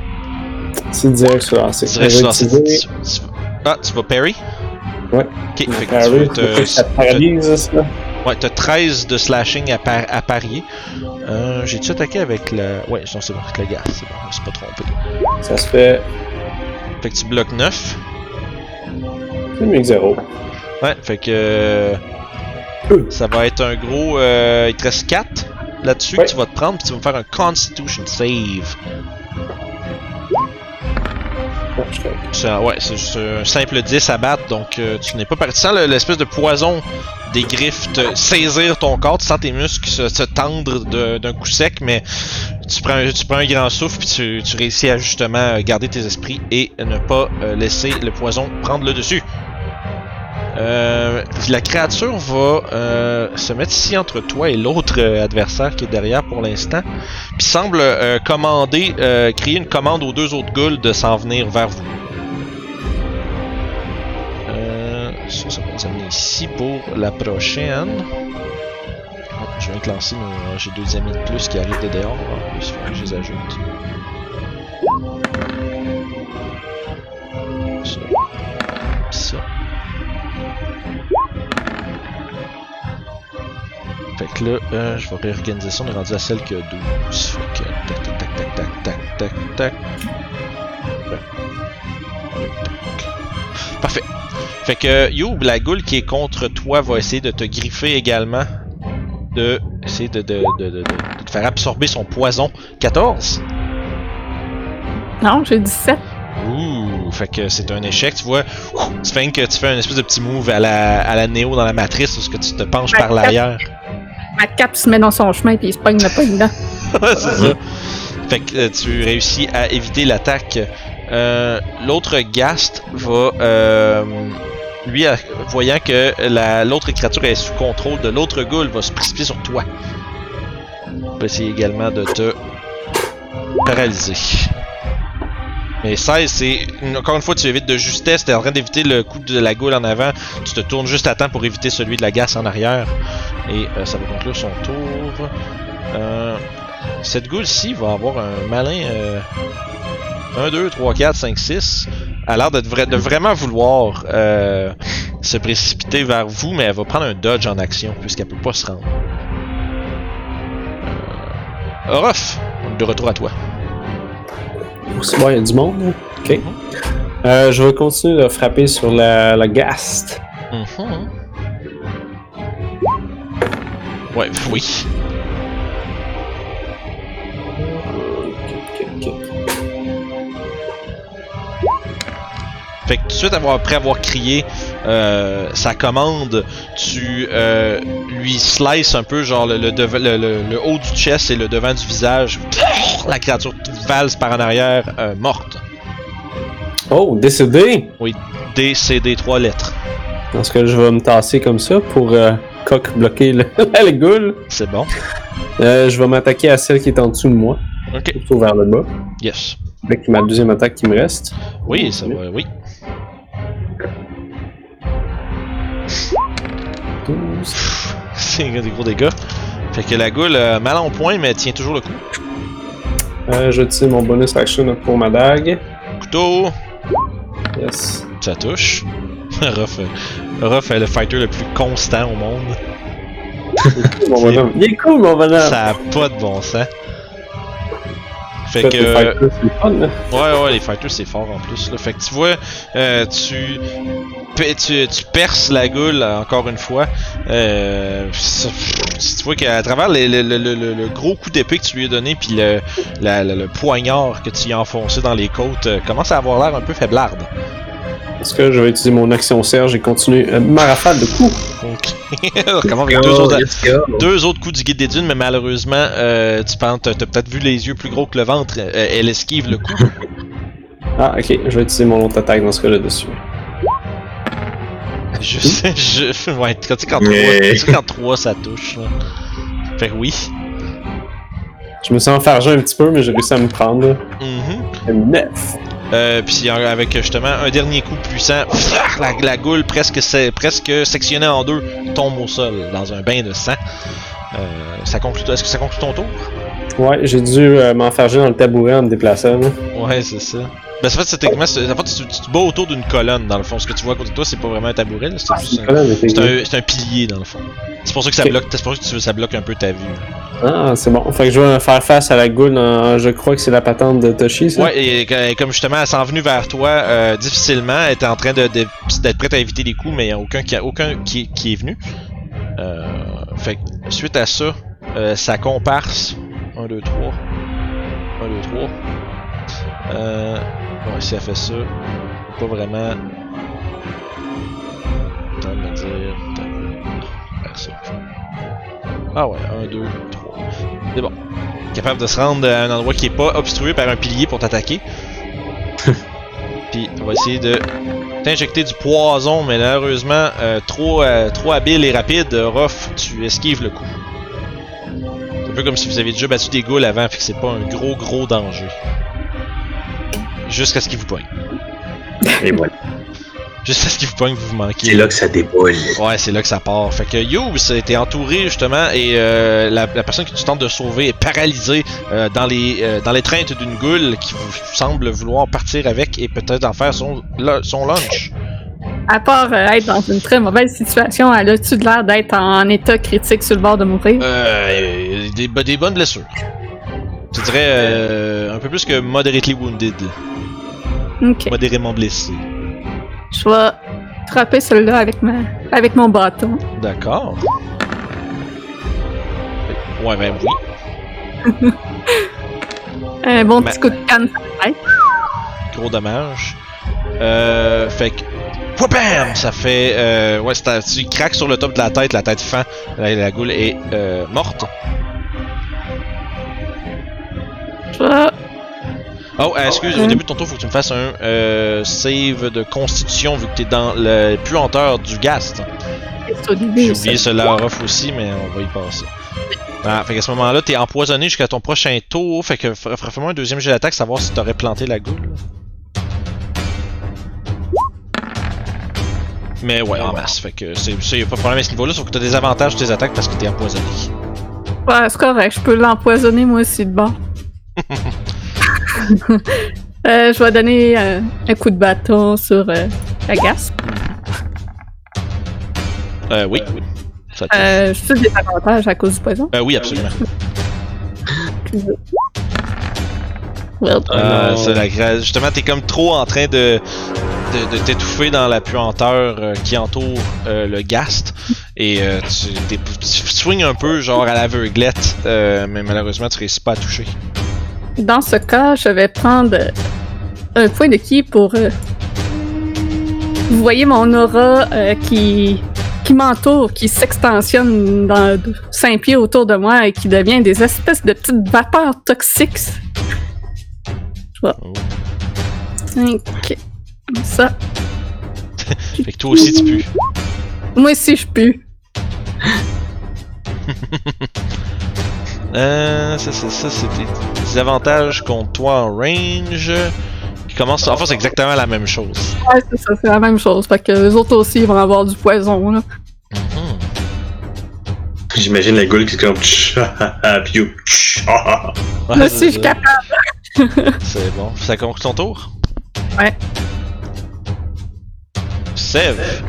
C'est direct sur la c'est Direct sur tu- Ah, tu vas parry? Ouais. Ok, fait que tu oui, vas te- ça paralyse, ça. Ouais, t'as 13 de slashing à, par- à parier. Euh, J'ai-tu attaqué avec le. Ouais, non, c'est bon, avec le gars, c'est bon, je me suis pas trompé. Ça se fait Fait que tu bloques 9. c'est mieux que zéro. Ouais, fait que. euh, Ça va être un gros. Euh, il te reste 4 là-dessus Ouais. que tu vas te prendre, puis tu vas me faire un Constitution save. Ouais, c'est juste un simple 10 à battre, donc euh, tu n'es pas parti. Le- l'espèce de poison des griffes saisir ton corps, tu sens tes muscles se, tendre d'un coup sec, mais tu prends, un- grand souffle, puis tu, réussis à justement euh, garder tes esprits et ne pas euh, laisser le poison prendre le dessus. Euh, la créature va euh, se mettre ici entre toi et l'autre euh, adversaire qui est derrière pour l'instant, puis semble commander, créer une commande aux deux autres ghouls de s'en venir vers vous. Ça, ça va nous amener ici pour la prochaine. Oh, je viens de lancer. J'ai deux amis de plus qui arrivent de dehors en plus, faut que je les ajoute. Fait que là, euh, je vais réorganiser ça. On est rendu à celle qui a 12. Fait que tac, tac, tac, tac, tac, tac, tac, tac. Parfait. Fait que euh, Youb, la goule qui est contre toi, va essayer de te griffer également. De essayer de, de, de, de, te faire absorber son poison. 14. Non, j'ai 17. Ouh, fait que c'est un échec, tu vois. Tu fais que tu fais un espèce de petit move à la, à la Néo dans la matrice, où ce que tu te penches par l'arrière. Ma cape se met dans son chemin puis il se pogne le pogne. Ouais, c'est ça. Fait que euh, tu réussis à éviter l'attaque. Euh, L'autre Gast va, euh, lui, voyant que la- l'autre créature est sous contrôle de l'autre ghoul, va se précipiter sur toi. Va essayer également de te paralyser. Mais 16, c'est. Encore une fois, tu évites de justesse. T'es en train d'éviter le coup de la goule en avant. Tu te tournes juste à temps pour éviter celui de la gasse en arrière. Et euh, ça va conclure son tour. Euh, cette goule-ci va avoir un malin. Euh, 1, 2, 3, 4, 5, 6. Elle a l'air de, vra- de vraiment vouloir euh, se précipiter vers vous, mais elle va prendre un dodge en action puisqu'elle peut pas se rendre. Euh, Orof, de retour à toi. C'est bon, il y a du monde. là. Ok. Euh, je vais continuer de frapper sur la, la Gast. Mhm. Ouais, oui. Fait que tout de suite avoir- après avoir crié euh, sa commande, tu euh, lui slices un peu genre le, le, le- le- haut du chest et le devant du visage. La créature valse par en arrière, euh, morte. Oh, décédé! D, C, D, trois lettres. Dans ce cas, je vais me tasser comme ça pour euh, coq bloquer le, la goule. C'est bon. Euh, je vais m'attaquer à celle qui est en dessous de moi, Ok. plutôt vers le bas. Yes. Avec ma deuxième attaque qui me reste. Oui, ça va, oui. 12. C'est des gros dégâts. Fait que la goule a mal en point, mais elle tient toujours le coup. Euh, je tire mon bonus action pour ma dague. Couteau, Yes. ça touche. Ruff, euh, Ruff est le fighter le plus constant au monde. Mon bonhomme. Il est cool, mon bonhomme. Ça a pas de bon sens. Fait que. les fighters, fun. Ouais, ouais, les fighters c'est fort en plus. Là. Fait que tu vois, euh, tu, tu, tu perces la goule euh, encore une fois. Euh, tu vois qu'à travers le, le- le- le- le gros coup d'épée que tu lui as donné, puis le, la- la- le poignard que tu lui as enfoncé dans les côtes, euh, commence à avoir l'air un peu faiblarde. Parce que je vais utiliser mon action serge et continuer euh, ma rafale de coups? Donc, on recommence avec deux autres, deux autres coups du guide des dunes, mais malheureusement, euh, tu penses, t'as peut-être vu les yeux plus gros que le ventre. euh, elle esquive le coup. Ah, ok. Je vais utiliser mon autre attaque dans ce cas-là dessus. Je sais, je. Ouais, quand tu sais, quand 3, Mais- tu sais, quand 3 ça touche. Fait que oui. Je me sens enfargé un petit peu, mais j'ai réussi à me prendre. Mhm. 9. Euh, puis avec justement un dernier coup puissant, la, la goule presque, se- presque sectionnée en deux tombe au sol dans un bain de sang. Euh, ça conclut, est-ce que ça conclut ton tour? Ouais, j'ai dû euh, m'enfarger dans le tabouret en me déplaçant. là. Ouais, c'est ça. Ben, en fait, c'est techniquement, c'est- en fait, tu, tu te bats autour d'une colonne, dans le fond. Ce que tu vois à côté de toi, c'est pas vraiment un tabouret, là, c'est juste un, Colonne était- c'est un, c'est un pilier, dans le fond. C'est pour ça que ça Ok. bloque, c'est pour ça que tu- ça bloque un peu ta vue. Ah, c'est bon. Fait que je vais faire face à la goule. en- Je crois que c'est la patente de Toshi, ça. Ouais, et que- comme justement, elle s'en venue vers toi euh, difficilement, elle était en train de, de- d'être prête à éviter les coups, mais il n'y a aucun, qui, a- aucun qui, qui est venu. Euh, fait que, suite à ça, euh, sa comparse. 1, 2, 3. 1, 2, 3. Euh, ouais, si elle fait ça, pas vraiment. Attends de me dire. attends, faire ça. Ah ouais, 1, 2, 3. C'est bon. Capable de se rendre à un endroit qui est pas obstrué par un pilier pour t'attaquer. Puis on va essayer de t'injecter du poison, mais malheureusement, euh, trop, euh, trop habile et rapide, euh, Ruff, tu esquives le coup. C'est un peu comme si vous aviez déjà battu des ghouls avant, fait que c'est pas un gros gros danger. Jusqu'à ce qu'il vous pogne. Et voilà. Jusqu'à ce qu'il vous pogne, vous vous manquez. C'est là que ça déboule. Ouais, c'est là que ça part. Fait que Youbs était entouré justement et euh, la, la personne que tu tentes de sauver est paralysée euh, dans les euh, dans l'étreinte d'une goule qui vous semble vouloir partir avec et peut-être en faire son, son lunch. À part euh, être dans une très mauvaise situation, elle a-tu l'air d'être en état critique sur le bord de mourir? Euh, des bonnes blessures. Je dirais euh, un peu plus que moderately wounded, Ok. modérément blessé. Je vais frapper celle-là avec, ma... avec mon bâton. D'accord. Ouais, ben oui. Un bon petit coup de canne. Gros dommage. Euh, fait que. Wham! Ça fait. Euh, ouais, tu craques sur le top de la tête, la tête fend. La, la goule est euh, morte. Vais- Oh, euh, excuse, au début de ton tour, faut que tu me fasses un euh, save de constitution vu que t'es dans le puanteur du gast. J'ai oublié cela off aussi, mais on va y passer. Ah, fait qu'à ce moment-là, t'es empoisonné jusqu'à ton prochain tour. Fait que fais-moi un deuxième jet d'attaque, savoir si t'aurais planté la goule. Mais ouais, en masse. Fait que c'est, pas de problème à ce niveau-là, sauf que t'as des avantages sur tes attaques parce que t'es empoisonné. Ouais, c'est correct, je peux l'empoisonner moi aussi de bord. Euh, je vais donner euh, un coup de bâton sur euh, la gaspe. Euh, oui. Ça te- Euh, je fais des avantages à cause du poison. Euh, oui, absolument. Well, Euh, non. c'est la gra- Justement, t'es comme trop en train de, de, de t'étouffer dans la puanteur euh, qui entoure euh, le gast. Et euh, tu, t'es- tu swings un peu, genre à l'aveuglette, euh, mais malheureusement, tu réussis pas à toucher. Dans ce cas, je vais prendre euh, un point de ki pour euh, vous voyez mon aura euh, qui, qui m'entoure, qui s'extensionne dans 5 pieds autour de moi et qui devient des espèces de petites vapeurs toxiques. Je vais. Oh. 5. Comme ça. Fait que toi aussi tu pues. Moi aussi, je pue. Euh, ça, ça, ça, c'est des, des avantages contre toi en range. Qui commence. Enfin, c'est exactement la même chose. Ouais, c'est ça, c'est la même chose. Fait que les autres aussi ils vont avoir du poison, là. Mhm. J'imagine la goule qui est comme. Puis. Ouais, aussi, je suis capable. C'est bon. Ça conclut ton tour? Ouais. Sève.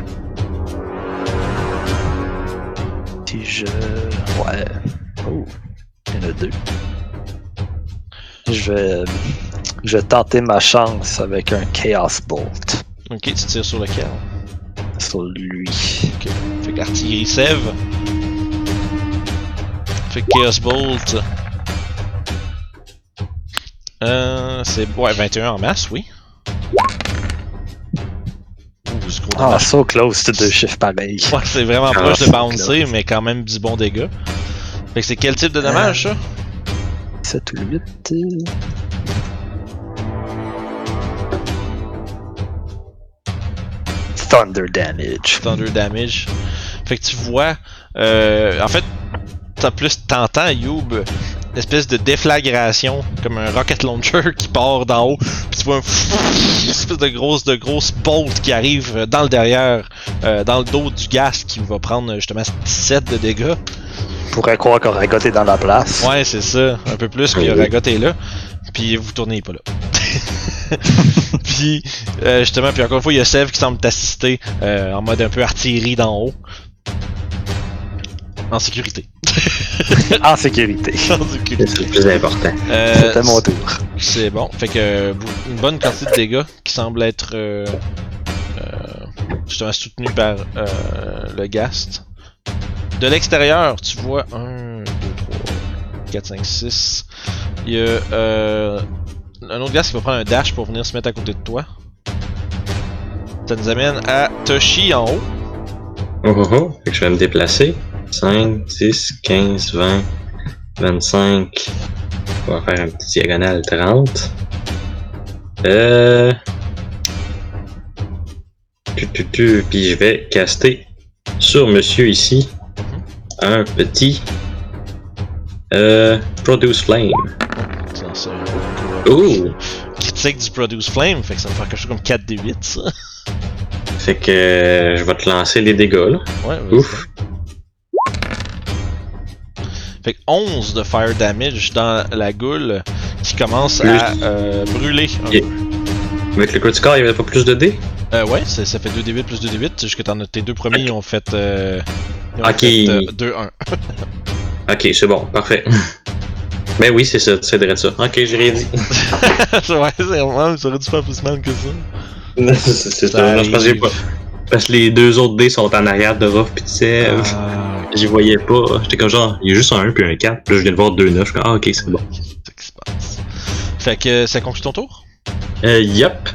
Si je. Ouais. Oh. Il y en a deux. Je vais. Je vais tenter ma chance avec un Chaos Bolt Ok, tu tires sur lequel? sur lui. Ok. Fait que l'artillerie sève. Fait que Chaos Bolt. Euh, c'est. Ouais, 21 en masse, oui. Ah, dommage. so close to deux chiffres pareils. Ouais, c'est vraiment Ah, proche de c'est bouncer, mais quand même du bon dégât. Fait que c'est quel type de dommage, ça? 7 ou 8. Thunder damage. Thunder damage. Fait que tu vois, euh, en fait, t'as plus t'entends Youb, une espèce de déflagration, comme un rocket launcher qui part d'en haut, puis tu vois un une espèce de grosse de grosse bolt qui arrive dans le derrière, euh, dans le dos du gas qui va prendre justement 17 de dégâts. On pourrait croire qu'Oragot est dans la place. Ouais, c'est ça, un peu plus, puis Oui. Ragot est là, puis vous tournez pas là. puis euh, justement, puis encore une fois, il y a Sev qui semble t'assister euh, en mode un peu artillerie d'en haut. En sécurité. En sécurité. en sécurité. C'est le plus important. Euh, C'était mon tour. C'est bon. Fait que euh, une bonne quantité de dégâts qui semble être euh, euh, justement soutenu par euh, le Gast. De l'extérieur, tu vois 1, 2, 3, 4, 5, 6. Il y a euh, un autre Gast qui va prendre un dash pour venir se mettre à côté de toi. Ça nous amène à Toshi en haut. Oh oh oh. Je vais me déplacer. 5, 10, 15, 20, 25. On va faire un petit diagonale 30. Euh. Puis je vais caster sur monsieur ici un petit. Euh. Produce Flame. Ouh! critique du Produce Flame, fait que ça va faire quelque chose comme 4d8 ça. Fait que euh, je vais te lancer les dégâts là. Ouais. Ouf! Fait que 11 de fire damage dans la goule qui commence à euh, brûler un Yeah. peu. Avec le critical, il n'y avait pas plus de dés? Euh, ouais, ça, ça fait 2d8 plus 2d8, c'est juste que t'en as tes deux premiers, ils ont fait, euh, ils ont Ok. fait euh, 2-1. Ok, c'est bon, parfait. Mais oui, c'est ça, c'est vrai ça. Ok, j'ai rien dit. ouais, c'est vraiment, ça aurait dû faire plus mal que ça. c'est c'est Ça non, je pensais pas. Parce que les deux autres dés sont en arrière de Ruff pis de Sev. Ah, J'y voyais pas. J'étais comme genre, il y a juste un 1 puis un 4. Puis là, je viens de voir 2 9. Je suis comme, ah, ok, c'est bon. qu'est-ce qui se passe? Fait que ça conclut ton tour? Euh, yup.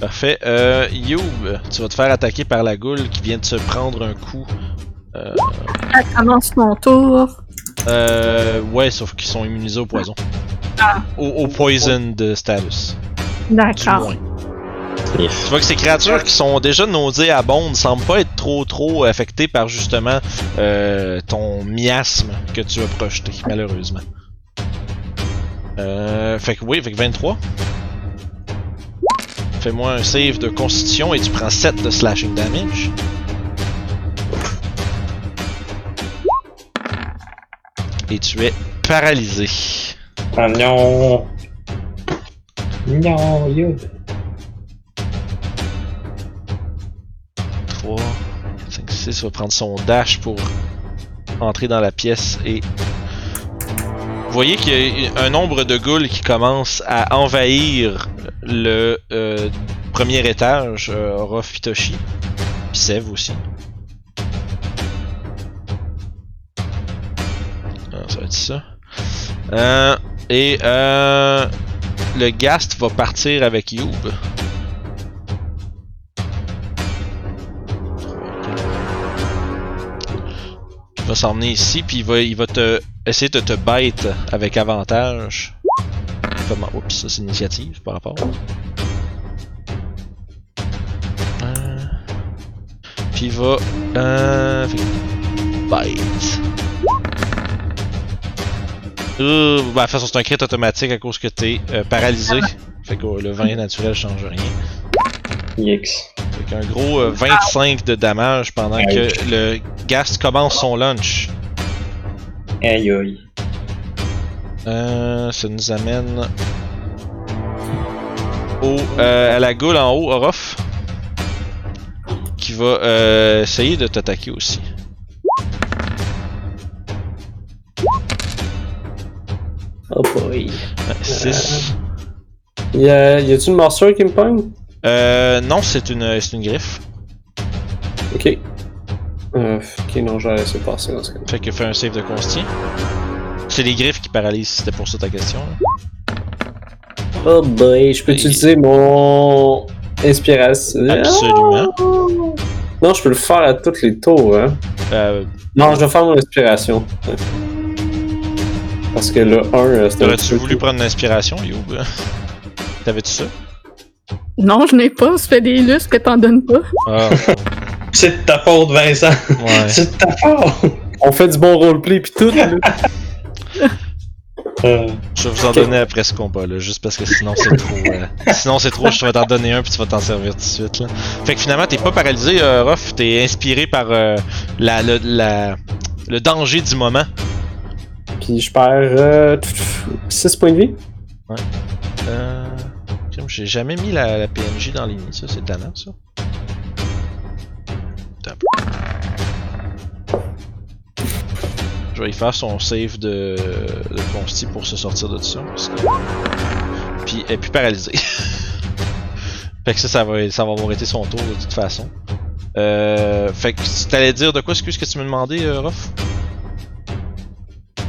Parfait. Euh, Youb, tu vas te faire attaquer par la goule qui vient de se prendre un coup. Euh, Ça commence mon tour. euh, ouais, sauf qu'ils sont immunisés au poison. Ah. Au, au poison de status. D'accord. Tu vois que ces créatures qui sont déjà nauséabondes semblent pas être trop trop affectées par justement euh, ton miasme que tu as projeté, malheureusement. Euh, fait que oui, fait que 23. Fais-moi un save de constitution et tu prends 7 de slashing damage. Et tu es paralysé. Ah non. Non, yup. 3, 5, 6 va prendre son dash pour entrer dans la pièce et. Vous voyez qu'il y a un nombre de ghouls qui commencent à envahir le euh, premier étage euh, aura Fitoshi, puis aussi. Ah, ça va être ça. Euh, et euh, le Gast va partir avec Youb. Il va s'emmener ici, puis il va, il va te, essayer de te bite avec avantage. Comment Oups, ça c'est initiative par rapport. Euh, Puis il va. Euh, bite. Euh, ben, de toute façon, c'est un crit automatique à cause que t'es euh, paralysé. Fait que euh, le 20 naturel change rien. Yix. Fait qu'un gros euh, 25 de damage pendant Aïe. que le Gast commence son lunch. Aïe aïe. Euh, ça nous amène au, euh, à la goule en haut, Orof. Qui va euh, essayer de t'attaquer aussi. Oh boy. 6. Y a, y a-tu une morsure qui me pogne? Euh, non, c'est une, c'est une griffe. Ok. Euh, ok, non, je vais laisser passer dans ce cas. Fait que fais un save de consti. C'est les griffes qui paralysent, c'était pour ça ta question. là. Oh boy, je peux Et- utiliser mon inspiration? Absolument. Non, je peux le faire à tous les tours, hein. Euh, Non, je vais faire mon inspiration. Parce que le 1, euh, c'était un petit T'aurais-tu peu voulu tout. prendre l'inspiration, Youb? T'avais-tu ça? Non, je n'ai pas. Ça fait des lustres que t'en donnes pas. Ah, C'est de ta faute, Vincent. ouais. C'est de ta faute. On fait du bon roleplay pis tout. Euh, Je vais vous en donner après ce combat là, juste parce que sinon c'est trop. euh, sinon c'est trop, je vais t'en donner un puis tu vas t'en servir tout de suite là. Fait que finalement t'es pas paralysé, euh, Ruff, t'es inspiré par euh, la, le, la- le danger du moment. Pis je perds 6 points de vie. Euh, crime, J'ai jamais mis la, la PNJ dans les nids, ça c'est tannant ça. Je vais y faire son save de, de consti pour se sortir de ça. Parce que... Puis elle est plus paralysée. fait que ça, ça va, ça va avoir été son tour de toute façon. Euh, fait que tu t'allais dire de quoi, excuse que tu me demandais, euh, Ruff?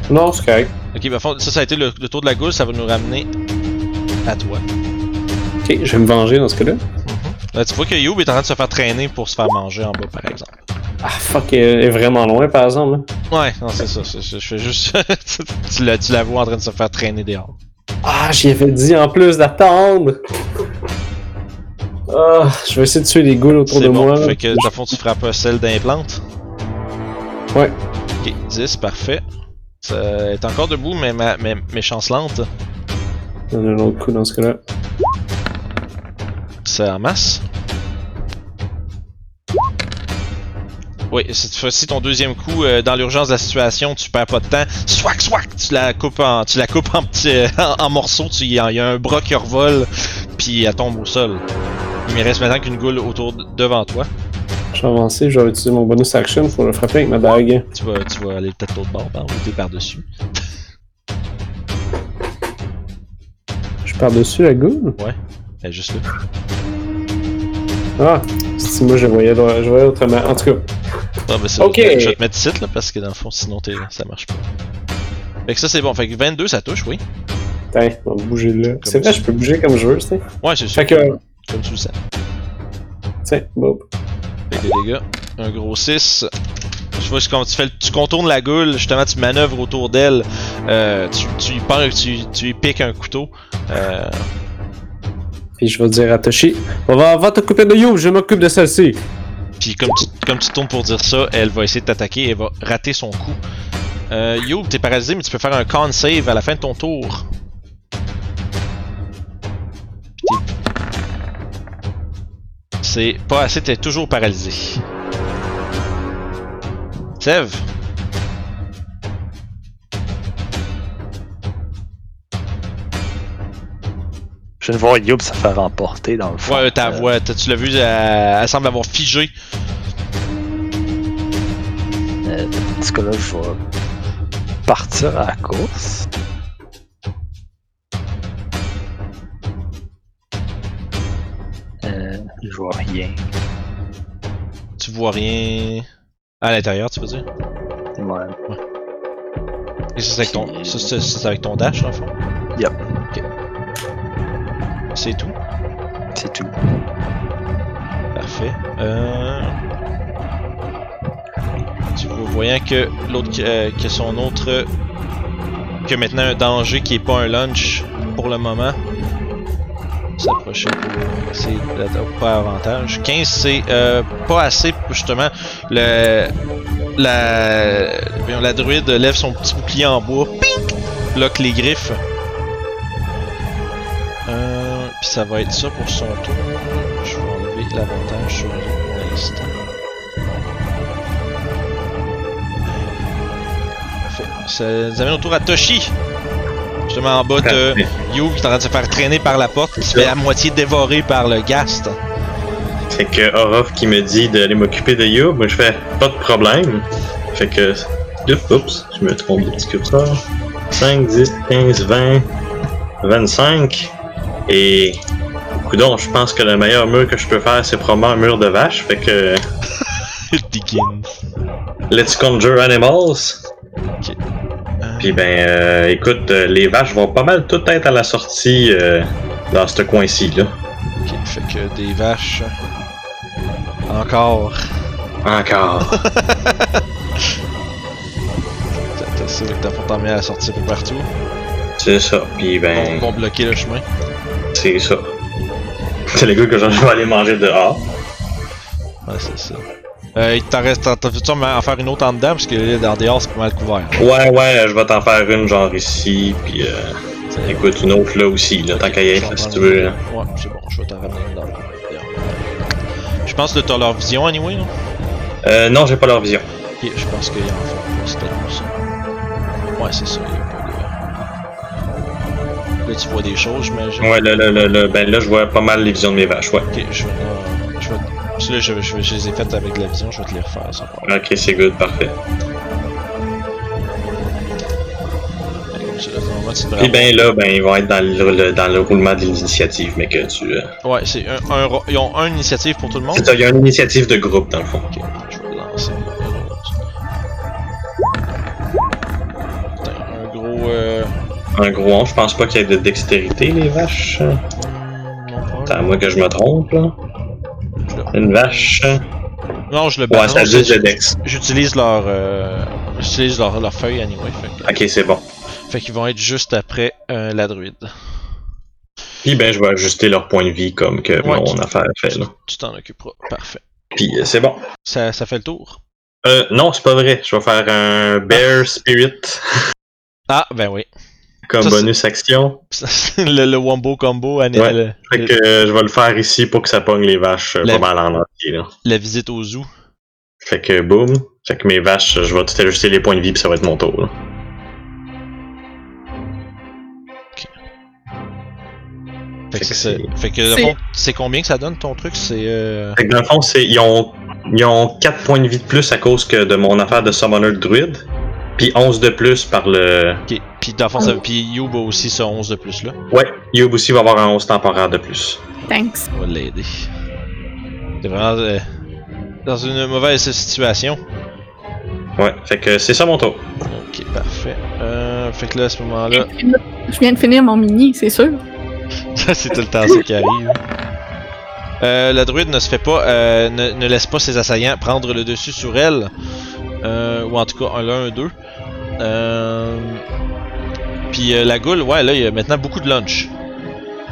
Non, c'est correct. Ok, bah fond, ça, ça a été le, le tour de la goule, ça va nous ramener à toi. Ok, je vais me venger dans ce cas-là. Là, tu vois que Youb est en train de se faire traîner pour se faire manger en bas, par exemple. Ah fuck, elle est vraiment loin par exemple. là. Ouais, non, c'est ça. Je fais juste. tu- la, tu la vois en train de se faire traîner dehors. Ah, j'y avais dit en plus d'attendre. Ah, je vais essayer de tuer les ghouls autour de bon. moi. Fait que, dans le fond, tu frappes celle d'implante. Ouais. Ok, 10, parfait. Ça est encore debout, mais, ma, mais, mais chancelante. On a un autre coup dans ce cas-là. Ça en Oui, cette fois-ci, ton deuxième coup, euh, dans l'urgence de la situation, tu perds pas de temps. Swak, swak! Tu la coupes en, tu la coupes en, petits, en, en morceaux. Il y, a il y a un bras qui revole, puis elle tombe au sol. Il me reste maintenant qu'une goule autour de- devant toi. Je vais avancer, je vais utiliser mon bonus action pour le frapper avec ma bague. Tu vas, tu vas aller peut-être l'autre bord, par par-dessus. Je pars dessus la goule? Elle est juste là. Ah, si moi je voyais, je voyais autrement. En tout cas, Ah, c'est- Ok. Je vais te mettre ici, là, parce que dans le fond, sinon t'es- ça marche pas. Fait que ça, c'est bon. Fait que 22, ça touche, oui. tiens, on va bouger là. C'est vrai, je peux bouger comme je veux, tu sais. Ouais, c'est sûr. Fait que, Comme tu le sens. tiens, bon. Fait que les dégâts. Un gros 6. Tu vois, comme tu, fais tu contournes la goule, justement, tu manœuvres autour d'elle. Euh, tu, tu, y pends- tu, tu y piques un couteau. Euh, Puis je vais dire à Toshi, on va, va t'occuper de You, je m'occupe de celle-ci. Puis comme tu, comme tu tournes pour dire ça, elle va essayer de t'attaquer, elle va rater son coup. Euh, t'es paralysé, mais tu peux faire un con save à la fin de ton tour. C'est pas assez, t'es toujours paralysé. Sève, Je viens de voir Youb se faire remporter dans le fond. ouais, ta Euh, voix, tu l'as vu, elle, elle semble avoir figé. euh, dans ce cas-là, je vais partir à la course. Euh, je vois rien. Tu vois rien. À l'intérieur, tu veux dire? Ouais. Et ça, c'est avec, ton- avec ton dash, en fait? C'est tout? C'est tout. Parfait. Euh... Tu voyant que l'autre euh, que son autre que maintenant un danger qui est pas un lunch pour le moment. S'approcher pour essayer de pas avantage. 15 c'est euh, pas assez pour justement le la druide lève son petit bouclier en bois, pink, bloque les griffes. Puis ça va être ça pour son tour. Je vais enlever l'avantage sur lui pour l'instant. Parfait. Ça nous amène au tour à Toshi. Justement en bas de. You qui est en train de se faire traîner par la porte, qui se fait à moitié dévorer par le ghast. Fait que Orof qui me dit d'aller m'occuper de You, moi je fais pas de problème. Fait que. Oups, je me trompe de petit curseur. 5, 10, 15, 20, 25. Et. Coudon, je pense que le meilleur mur que je peux faire, c'est probablement un mur de vache. Fait que. Let's conjure animals. Puis ben, euh, écoute, euh, les vaches vont pas mal toutes être à la sortie euh, dans ce coin-ci, là. ok, fait que des vaches. Encore. Encore. T'as- fait que t'as pas à sortir peu partout. c'est ça. Puis ben, vont bloquer le chemin. C'est ça. C'est les gars que j'en vais aller manger dehors. Ouais, c'est ça. Euh, il t'en reste. T'en veux-tu en faire une autre en dedans? Parce que là, dans dehors, c'est pas mal couvert. Ouais, ouais, je vais t'en faire une genre ici, puis euh, écoute une autre là aussi, là, tant qu'à y Je être, si tu veux. là. Ouais, c'est bon, je vais t'en ramener une dans le Je pense que t'as leur vision anyway, non? Euh, non, j'ai pas leur vision. Ok, je pense qu'il y en font pas, c'était ça. Ouais, c'est ça, Là, tu vois des choses, j'imagine. Ouais, là, là, là, là, ben là, je vois pas mal les visions de mes vaches, ouais. Ok, je vais. euh, je vais. Là, je, je, je les ai faites avec la vision, je vais te les refaire. Ok, c'est good, parfait. Comme ça, là, ben là, ben ils vont être dans le, le- dans le roulement de l'initiative, mais que tu. euh, Ouais, c'est un, Ils ont une initiative pour tout le monde? C'est ça, il y a une initiative de groupe dans le fond. Ok, je vais lancer. Un gros 11, je pense pas qu'il y ait de dextérité, les vaches. hmm, Attends, à moi que je me trompe, là. Une vache. Non, je le Ouais, balance. ça juste de dex. J'utilise leur, euh, j'utilise leur, leur feuille anyway. Fait, que- Ok, c'est bon. fait qu'ils vont être juste après euh, la druide. Puis ben, je vais ajuster leur point de vie comme que Ouais, mon tu- affaire fait, là. Tu t'en occuperas. Parfait. Puis euh, c'est bon. Ça, ça fait le tour? Euh, non, c'est pas vrai. Je vais faire un Bear Spirit Ah, ben oui. Comme Ça, bonus action. le, le Wombo combo, Anne- Ouais. le- Fait que euh, je vais le faire ici pour que ça pogne les vaches euh, La- pas mal en entier, là. la visite au zoo. Fait que boum. Fait que mes vaches, je vais tout ajuster les points de vie puis ça va être mon tour, là. Fait que, c'est, c'est- fait que dans le C'est- fond, c'est combien que ça donne ton truc? C'est. Euh... Fait que dans le fond, c'est, ils ont, ils ont 4 points de vie de plus à cause que de mon affaire de Summoner de Druide. Puis 11 de plus par le. Ok. Puis dans le fond, ça... Puis You va aussi ce 11 de plus là. Ouais, Youb aussi va avoir un 11 temporaire de plus. Thanks. On va l'aider. C'est vraiment euh, dans une mauvaise situation. Ouais, fait que c'est ça mon tour. Ok, parfait. Euh, fait que là, à ce moment-là, Je viens de finir mon mini, c'est sûr. c'est tout le temps ça qui arrive. Euh, la druide ne se fait pas, euh, ne, ne laisse pas ses assaillants prendre le dessus sur elle. Euh, ou en tout cas, un un deux. Euh, Puis euh, la goule, ouais, là, il y a maintenant beaucoup de lunch.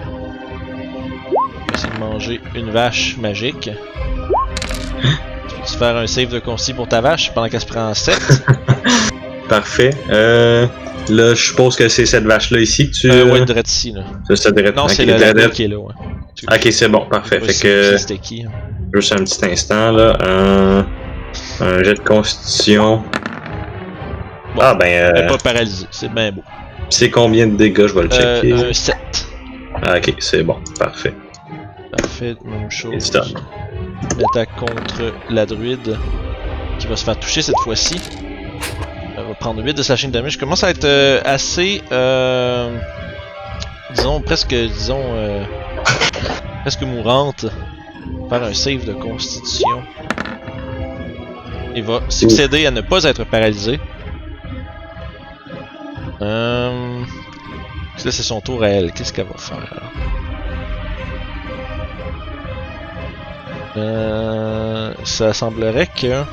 On va essayer de manger une vache magique. Tu peux-tu faire un save de consti pour ta vache pendant qu'elle se prend 7 Parfait. Euh, là, je suppose que c'est cette vache-là ici que tu. euh, Ouais, direct ici, là. c'est direct- Non, c'est la, la qui est là, ouais. Ok, c'est bon, parfait. Fait que. c'est c'était qui, hein. Juste un petit instant, là. Un jet de constitution. Bon, ah, ben, euh, pas paralysée, c'est bien beau. c'est combien de dégâts, je vais le checker. Euh, un 7. Ah, ok, c'est bon, parfait. Parfait, même chose. It's done. Une attaque contre la druide qui va se faire toucher cette fois-ci. Elle va prendre 8 de slashing damage. Je commence à être euh, assez. Euh, disons, presque. Disons. Euh, presque mourante. Faire un save de constitution. Il va succéder à ne pas être paralysé. Euh... Là, c'est son tour à elle. Qu'est-ce qu'elle va faire? Euh... Ça semblerait que... Euh,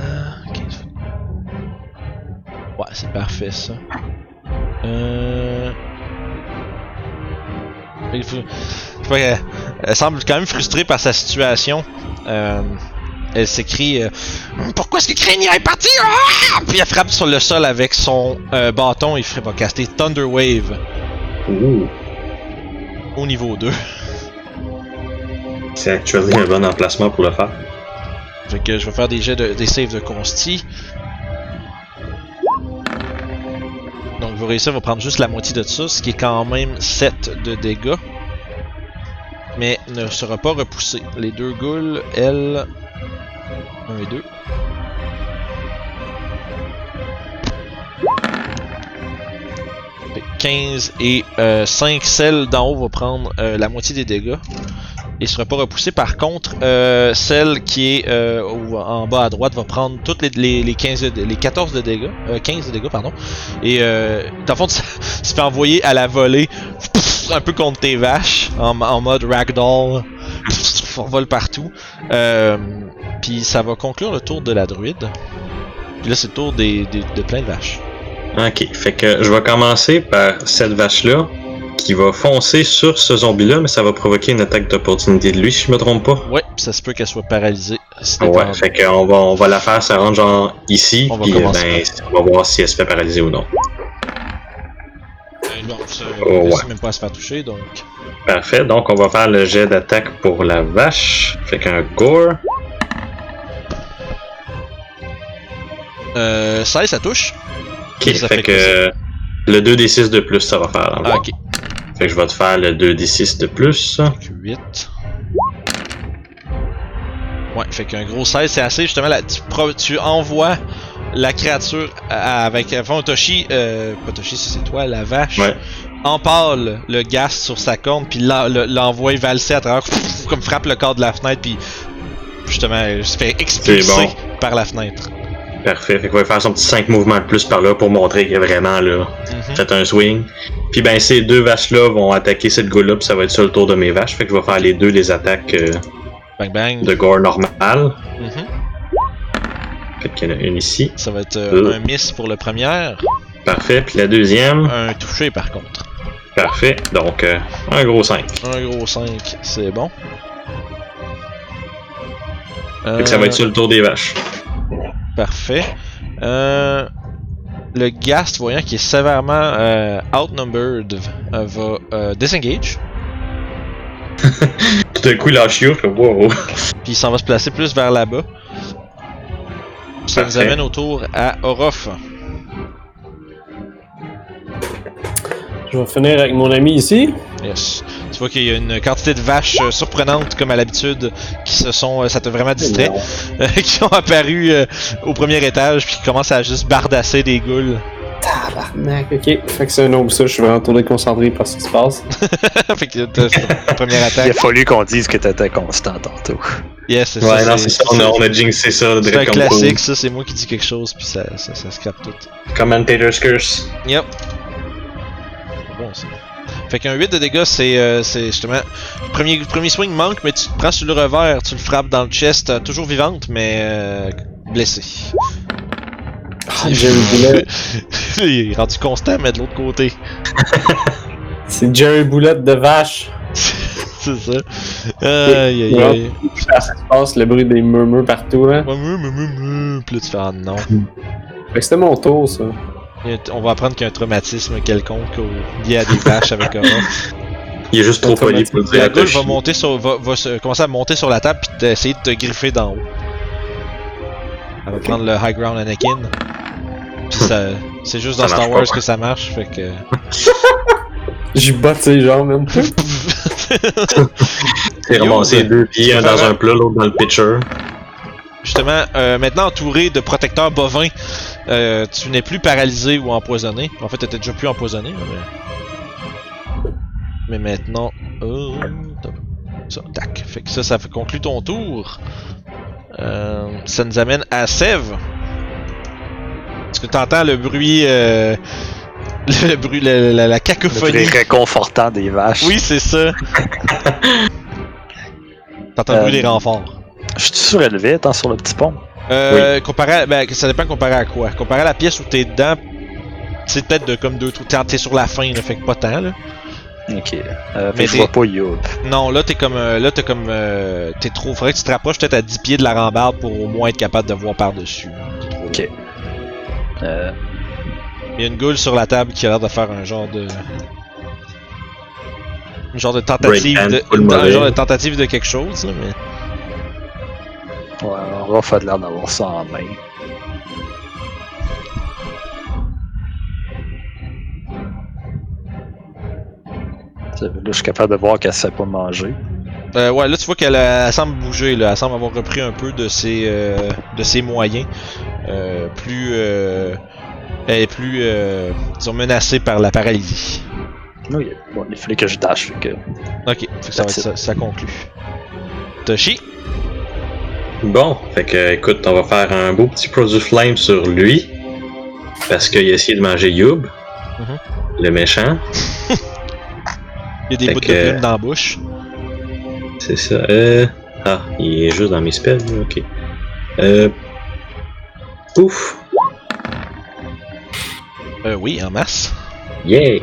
euh, ouais, c'est parfait ça. Euh... Il faut pas, elle, elle semble quand même frustrée par sa situation. Euh, elle s'écrie euh, Pourquoi est-ce que Crane est parti Ah! Puis elle frappe sur le sol avec son euh, bâton et va caster Thunder Wave au niveau 2. C'est actuellement un bon emplacement pour le faire. Fait que je vais faire des jets de, des saves de consti. Donc vous réussissez, va prendre juste la moitié de ça, ce qui est quand même 7 de dégâts. Mais ne sera pas repoussé. Les deux ghouls, elles. 1 et 2. Fait que 15 et euh, 5 celles d'en haut va prendre euh, la moitié des dégâts et sera pas repoussé. Par contre, euh, celle qui est euh, en bas à droite va prendre toutes les, les, les 15 de- les 14 de dégâts, euh, 15 de dégâts pardon. Et euh, dans le fond, se fait envoyer à la volée, un peu contre tes vaches, en, mode ragdoll, on partout. Euh, Puis ça va conclure le tour de la druide. Puis là, c'est le tour des- de plein de vaches. Ok, fait que je vais commencer par cette vache-là qui va foncer sur ce zombie-là, mais ça va provoquer une attaque d'opportunité de lui, si je me trompe pas. Ouais, ça se peut qu'elle soit paralysée. Ouais, fait qu'on va, on va la faire se rendre genre ici, On puis ben, on va voir si elle se fait paralyser ou non. Euh, non, ça, Oh, ouais. même pas à se faire toucher, donc. Parfait, donc on va faire le jet d'attaque pour la vache. Fait qu'un gore. Euh, 16, ça touche. Ok, Ça fait, fait que le 2d6 de plus, ça va faire. Ah, ok. Fait que je vais te faire le 2d6 de plus. Donc 8. Ouais, fait qu'un gros 16, c'est assez justement là. Tu, tu envoies la créature avec. Enfin, Toshi, euh, pas Toshi, c'est toi, la vache. Ouais. Empale le gaz sur sa corne, puis l'en- le- l'envoie valser à travers, comme frappe le corps de la fenêtre, puis justement, se fait expulser bon. par la fenêtre. Parfait, fait qu'on va faire son petit 5 mouvements de plus par là pour montrer qu'il a vraiment là, Mhm. fait un swing. Puis ben ces deux vaches-là vont attaquer cette go-là, puis ça va être ça le tour de mes vaches. Fait que je vais faire les deux les attaques euh, Bang bang. de gore normal. Mhm. Fait qu'il y en a une ici. Ça va être euh, un miss pour le premier, Parfait. Puis la deuxième. un touché par contre. Parfait. Donc euh, un gros 5. Un gros 5, c'est bon. Fait que ça va être sur le tour des vaches. Parfait. Euh, le Gast, voyant qu'il est sévèrement euh, outnumbered, euh, va euh, disengage. Tout d'un coup, il lâche you, je fais wow. Puis il s'en va se placer plus vers là-bas. Ça nous amène au tour à Orof. Je vais finir avec mon ami ici. Yes. Vois qu'il y a une quantité de vaches euh, surprenantes, comme à l'habitude, qui se sont. euh, ça t'a vraiment distrait. qui ont apparu euh, au premier étage, puis qui commencent à juste bardasser des ghouls. Tabarnak, ok. Fait que c'est un ça, je suis vraiment trop déconcentré par ce qui se passe. fait que t'as ta première Il a attaque. fallu qu'on dise que t'étais constant tantôt. Yes, c'est Ouais, ça. non, c'est ça. On a, on a jinxé ça C'est un comme classique, ça, c'est moi qui dis quelque chose, puis ça, ça, ça scrape tout. Commentator's Curse. Yep. C'est bon ça. Fait qu'un 8 de dégâts, c'est euh, justement. Le premier, premier swing manque, mais tu te prends sur le revers, tu le frappes dans le chest, euh, toujours vivante, mais euh, blessée. Jerry Boulette. Il est rendu constant, mais de l'autre côté. C'est Jerry Boulette de vache. c'est ça. Aïe aïe aïe. Ça se passe, le bruit des murmures partout, là. Ouais. Puis là, tu fais ah non. Fait que c'était mon tour, ça. On va apprendre qu'il y a un traumatisme quelconque au- lié à des vaches avec Aura. Il est juste trop poli pour le dire La Toshi. va monter sur, va, va se- commencer à monter sur la table puis essayer de te griffer d'en haut. Elle va prendre le high ground Anakin. Puis ça, c'est juste dans Ça Star Wars pas. que ça marche, fait que. J'y botte ses jambes, même. C'est ramassé Yo, deux pieds, un dans un plat, l'autre dans le pitcher. Justement, euh, maintenant entouré de protecteurs bovins, euh, tu n'es plus paralysé ou empoisonné. En fait, tu déjà plus empoisonné. Mais, mais maintenant. euh, ça, tac. Fait que ça, ça fait conclut ton tour. Euh, ça nous amène à Sève. Est-ce que tu entends le bruit. euh, le bruit, la, la- la Le cacophonie. bruit réconfortant des vaches. Oui, c'est ça. T'entends le bruit des renforts. Je suis surélevé, attends, sur le petit pont. Euh, comparé à, ben, ça dépend comparé à quoi. Comparé à la pièce où t'es dedans, c'est peut-être de comme deux trous. T'es sur la fin, là, fait que pas tant, là. Ok. Euh, Mais je t'es- vois pas Youb. Non, là, t'es comme. euh, là, t'es comme. euh, t'es trop. Faudrait que tu te rapproches peut-être à 10 pieds de la rambarde pour au moins être capable de voir par-dessus. Ok. Euh, Il y a une goule sur la table qui a l'air de faire un genre de. Un genre de tentative de. Un genre de tentative de quelque chose, là, mais. Ouais, on va faire de l'air d'avoir ça en main. Là, je suis capable de voir qu'elle sait pas manger. Euh, ouais, là tu vois qu'elle semble bouger, là. elle semble avoir repris un peu de ses, euh, de ses moyens. Euh, plus. euh, elle est plus, euh, disons, menacée par la paralysie. Oui, bon, il fallait que je. Fait que... Ok, fait que ça, ça, ça conclut. Toshi, Bon, fait que écoute, on va faire un beau petit produce flame sur lui. Parce qu'il a essayé de manger Youb. Mhm. Le méchant. il y a des Fait bouts que- de plume dans la bouche. C'est ça. Euh... Ah, il est juste dans mes spells, ok. Euh. Ouf! Euh, oui, en masse. Yeah!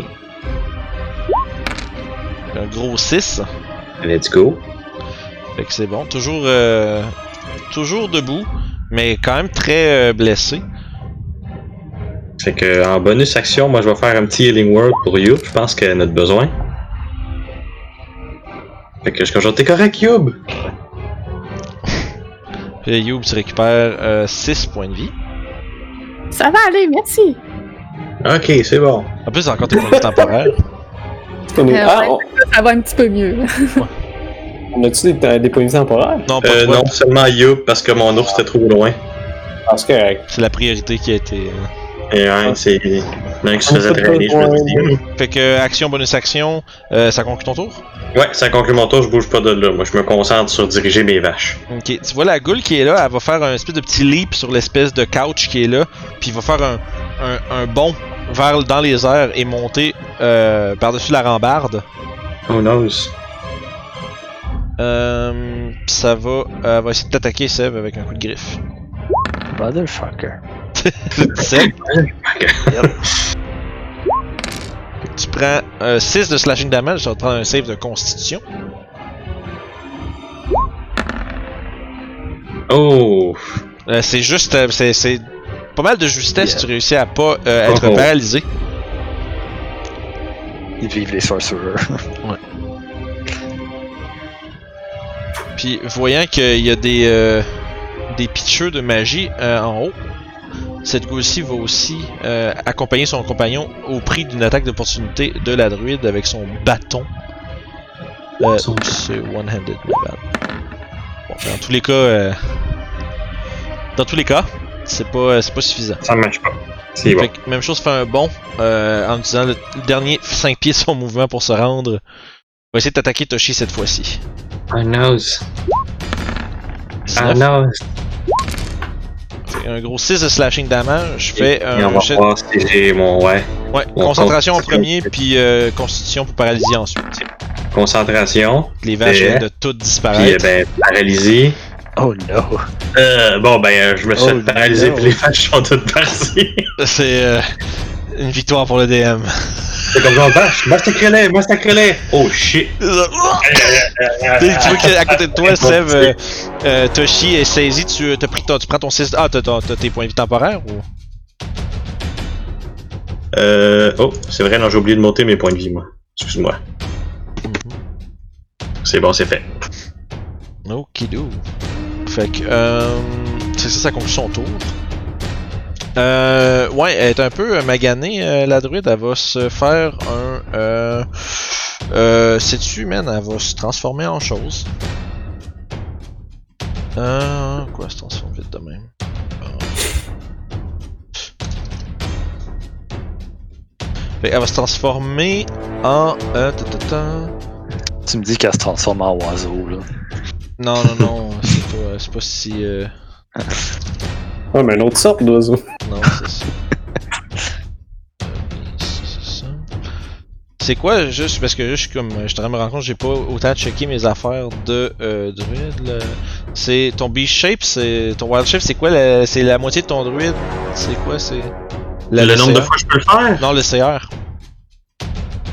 Un gros 6. Let's go. Fait que c'est bon. Toujours, euh, toujours debout, mais quand même très euh, blessé. Fait que en bonus action, moi je vais faire un petit healing word pour Youb. Je pense qu'elle en a besoin. Fait que je quand t'es correct, Youb! Puis Youb, tu récupères 6 points de vie. Ça va aller, merci. Ok, c'est bon. En plus, encore tes points de vie temporaires. Euh, Ah, ouais. on, Ça va un petit peu mieux. On a-tu des, des temporaires? Non, pas Euh, non, seulement Youb parce que mon ours était trop loin. Parce que. euh, C'est la priorité qui a été. euh. Et ouais, c'est. L'un qui se faisait traîner, je me dis. Fait que action, bonus action, euh, ça conclut ton tour? Ouais, ça conclut mon tour, je bouge pas de là. Moi, je me concentre sur diriger mes vaches. Ok, tu vois la goule qui est là, elle va faire un espèce de petit leap sur l'espèce de couch qui est là, puis va faire un, un, un bond vers dans les airs et monter euh, par-dessus la rambarde. Oh knows? Euh, pis ça va, elle va essayer de t'attaquer Seb avec un coup de griffe. Motherfucker. Seb? Que tu prends 6 de slashing damage, ça va te prendre un save de constitution. Oh! Euh, c'est juste, euh, c'est, c'est pas mal de justesse Yeah. tu réussis à pas euh, être Oh. paralysé. Ils vivent les sorcerers. Puis voyant qu'il y a des euh, des pitcheux de magie euh, en haut, cette goule-ci va aussi euh, accompagner son compagnon au prix d'une attaque d'opportunité de la druide avec son bâton. Euh, Son- c'est one-handed, my bad. Bon, dans tous les cas, euh, dans tous les cas, c'est pas c'est pas suffisant. Ça marche pas. C'est bon. Fait que même chose, fait un bond euh, en utilisant le, le dernier 5 pieds de son mouvement pour se rendre. On va essayer de t'attaquer Toshi cette fois-ci. Oh knows. 19. knows. Un gros 6 de slashing damage. Fais Et on un va jet. voir si j'ai mon. Ouais. Ouais, mon concentration en premier, puis euh, constitution pour paralysie ensuite. Concentration. Les vaches viennent de toutes Puis, euh, disparaître. ben, paralysé. Oh no. Euh, bon, ben, je me suis Oh, no. puis les vaches sont toutes parties. C'est euh, une victoire pour le DM. C'est comme genre, vache, moi sacré-les. Oh shit. tu vois qu'à côté de toi, Sev, euh, euh, Toshi est saisi. Tu, t'as pris ton- tu prends ton 6. Ah, t'as, t'as- t'as tes points de vie temporaires ou? Euh, oh, c'est vrai, non, j'ai oublié de monter mes points de vie, moi. Excuse-moi. C'est bon, c'est fait. Okidou. Fait que, euh, c'est ça, ça conclut son tour. Euh, ouais, elle est un peu euh, maganée, euh, la druide. Elle va se faire un. Euh, euh, sais-tu, man, elle va se transformer en chose. Euh, quoi, se transforme vite de même? Fait qu'elle va se transformer en. Euh, ta, ta, ta. Tu me dis qu'elle se transforme en oiseau, là. Non, non, non, c'est pas, c'est pas si. euh, Ouais, mais une autre sorte d'oiseau. C'est quoi, juste parce que je suis comme. Je de me rendre compte, j'ai pas autant checké mes affaires de euh, druide. là. C'est ton beast shape, c'est ton wild shape, c'est quoi la- C'est la moitié de ton druide? C'est quoi C'est? Le, le nombre de fois que je peux le faire? Non, le CR.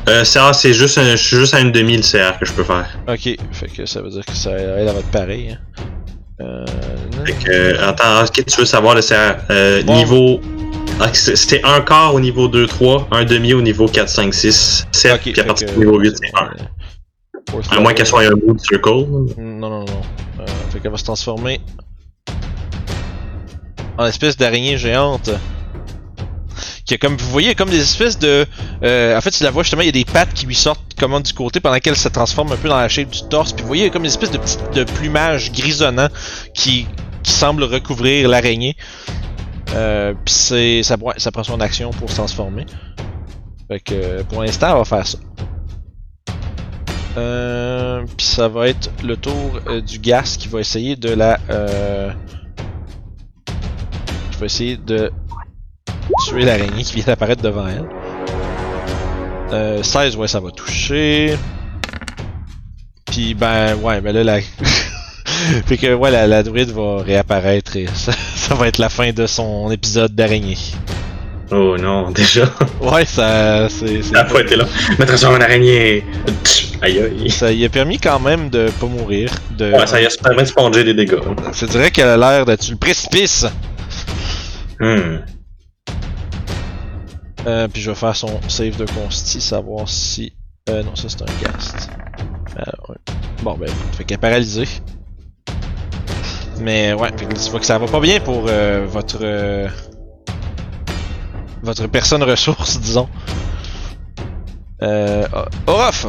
Euh, CR, c'est juste, un, je suis juste à une demi le CR que je peux faire. Ok, fait que ça veut dire que ça elle va être pareil. hein. Euh, Fait que, attends, ok, tu veux savoir le CR. Euh, Bon. Niveau. Ah, C'était un quart au niveau 2-3, un demi au niveau 4, 5, 6, 7, ok, puis à partir du niveau 8, c'est 1. Fourth À moins qu'elle soit un bout de circle. Non, non, non. Euh, fait qu'elle va se transformer en espèce d'araignée géante. Qui a comme vous voyez, comme des espèces de. euh, en fait, tu la vois justement, il y a des pattes qui lui sortent comment du côté pendant qu'elle se transforme un peu dans la shape du torse. Puis vous voyez, il y a comme une espèce de petit de plumage grisonnant qui, qui semble recouvrir l'araignée. Euh, puis c'est ça, ça prend son action pour se transformer. Fait que pour l'instant, elle va faire ça. Euh, puis ça va être le tour euh, du gas qui va essayer de la. Euh, qui va essayer de tuer l'araignée qui vient d'apparaître devant elle. Euh, 16, ouais, ça va toucher. Puis ben, ouais, ben là, la. fait que, ouais, la, la druide va réapparaître et ça, ça va être la fin de son épisode d'araignée. Oh non, déjà. Ouais, ça. C'est. c'est- La fois été là. Mettre sur une araignée. Aïe aïe. Ça y a permis quand même de pas mourir. De... Ouais, ça y a ça permet de sponger des dégâts. Je dirais qu'elle a l'air d'être sur le précipice. Hmm. Euh, puis je vais faire son save de consti, savoir si. Euh, non, ça c'est un cast. Euh, ouais. Bon, ben, fait qu'elle est paralysée. Mais ouais, fait que tu vois que ça va pas bien pour euh, votre. euh, votre personne ressource, disons. Euh. Orof!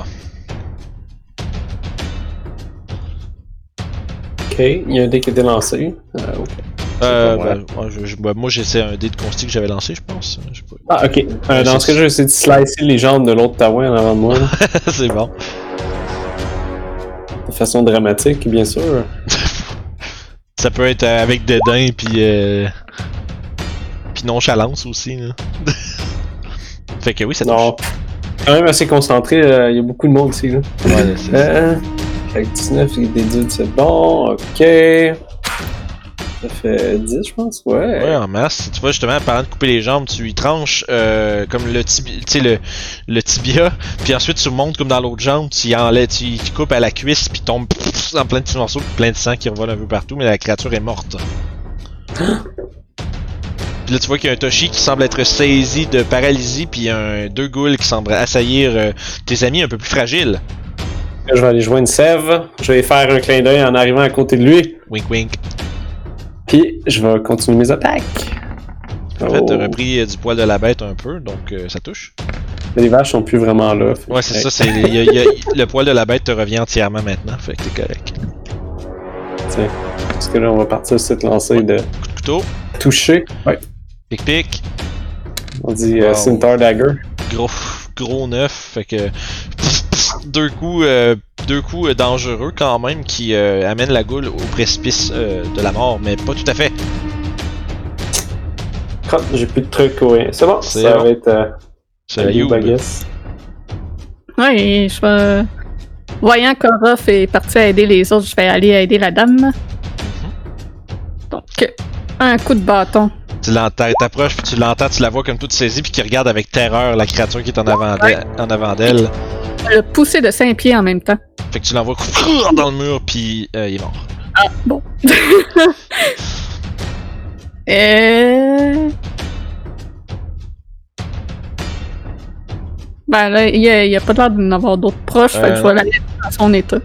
Ok, il y a un dé qui a été lancé. Euh, ok. Euh, ben, moi, je- je- ben, moi, j'ai c'est un dé de consti que j'avais lancé, je pense. Je sais pas. Ah, ok. Euh, dans ce cas, je vais essayer de slicer les jambes de l'autre Taouin en avant de moi. c'est bon. de façon dramatique, bien sûr. Ça peut être euh, avec dédain puis euh, puis nonchalance aussi là. fait que oui, ça touche. Non. Quand même assez concentré, euh, il y a beaucoup de monde ici. Là. Ouais, c'est- Euh, que 19 et des 18, c'est bon. Ok. Ça fait 10, je pense. Ouais. Ouais, en masse. Tu vois, justement, parlant de couper les jambes, tu lui tranches euh, comme le, tibi- tu sais, le, le tibia, puis ensuite tu montes comme dans l'autre jambe, tu y enlèves, tu, tu coupes à la cuisse, puis tombe en plein de petits morceaux, plein de sang qui revole un peu partout, mais la créature est morte. Puis là, tu vois qu'il y a un Toshi qui semble être saisi de paralysie, puis il y a un, deux ghouls qui semblent assaillir euh, tes amis un peu plus fragiles. Je vais aller joindre Sève. Je vais faire un clin d'œil en arrivant à côté de lui. Wink wink. Puis, je vais continuer mes attaques. En fait, t'as Oh. repris euh, du poil de la bête un peu, donc euh, ça touche. Les vaches sont plus vraiment là. Ouais, c'est ça, c'est il y a- il y a- le poil de la bête te revient entièrement maintenant, fait que t'es correct. Tiens. Parce que là, on va partir sur cette lancée de Coup de couteau, toucher. Ouais. pic pic, On dit euh, Wow. Scimitar Dagger. gros gros neuf, fait que deux coups euh, deux coups euh, dangereux quand même qui euh, amènent la goule au précipice euh, de la mort, mais pas tout à fait. Crotte, j'ai plus de trucs. Ouais. C'est bon. Ça bon. va être. Euh, C'est la Ayoub, I Youb. guess. Ouais, je vais. Voyant qu'Orof est parti à aider les autres, je vais aller aider la dame. Donc, un coup de bâton. Tu l'entends, t'approches, puis tu l'entends, tu la vois comme toute saisie, puis qui regarde avec terreur la créature qui est en avant d'elle. En avant d'elle. Le pousser de 5 pieds en même temps. Fait que tu l'envoies dans le mur, puis euh, il est mort. Bon. Et... Ben là, il y a, a pas l'air d'en avoir d'autres proches, fait que Euh, je vais la laisser dans son état.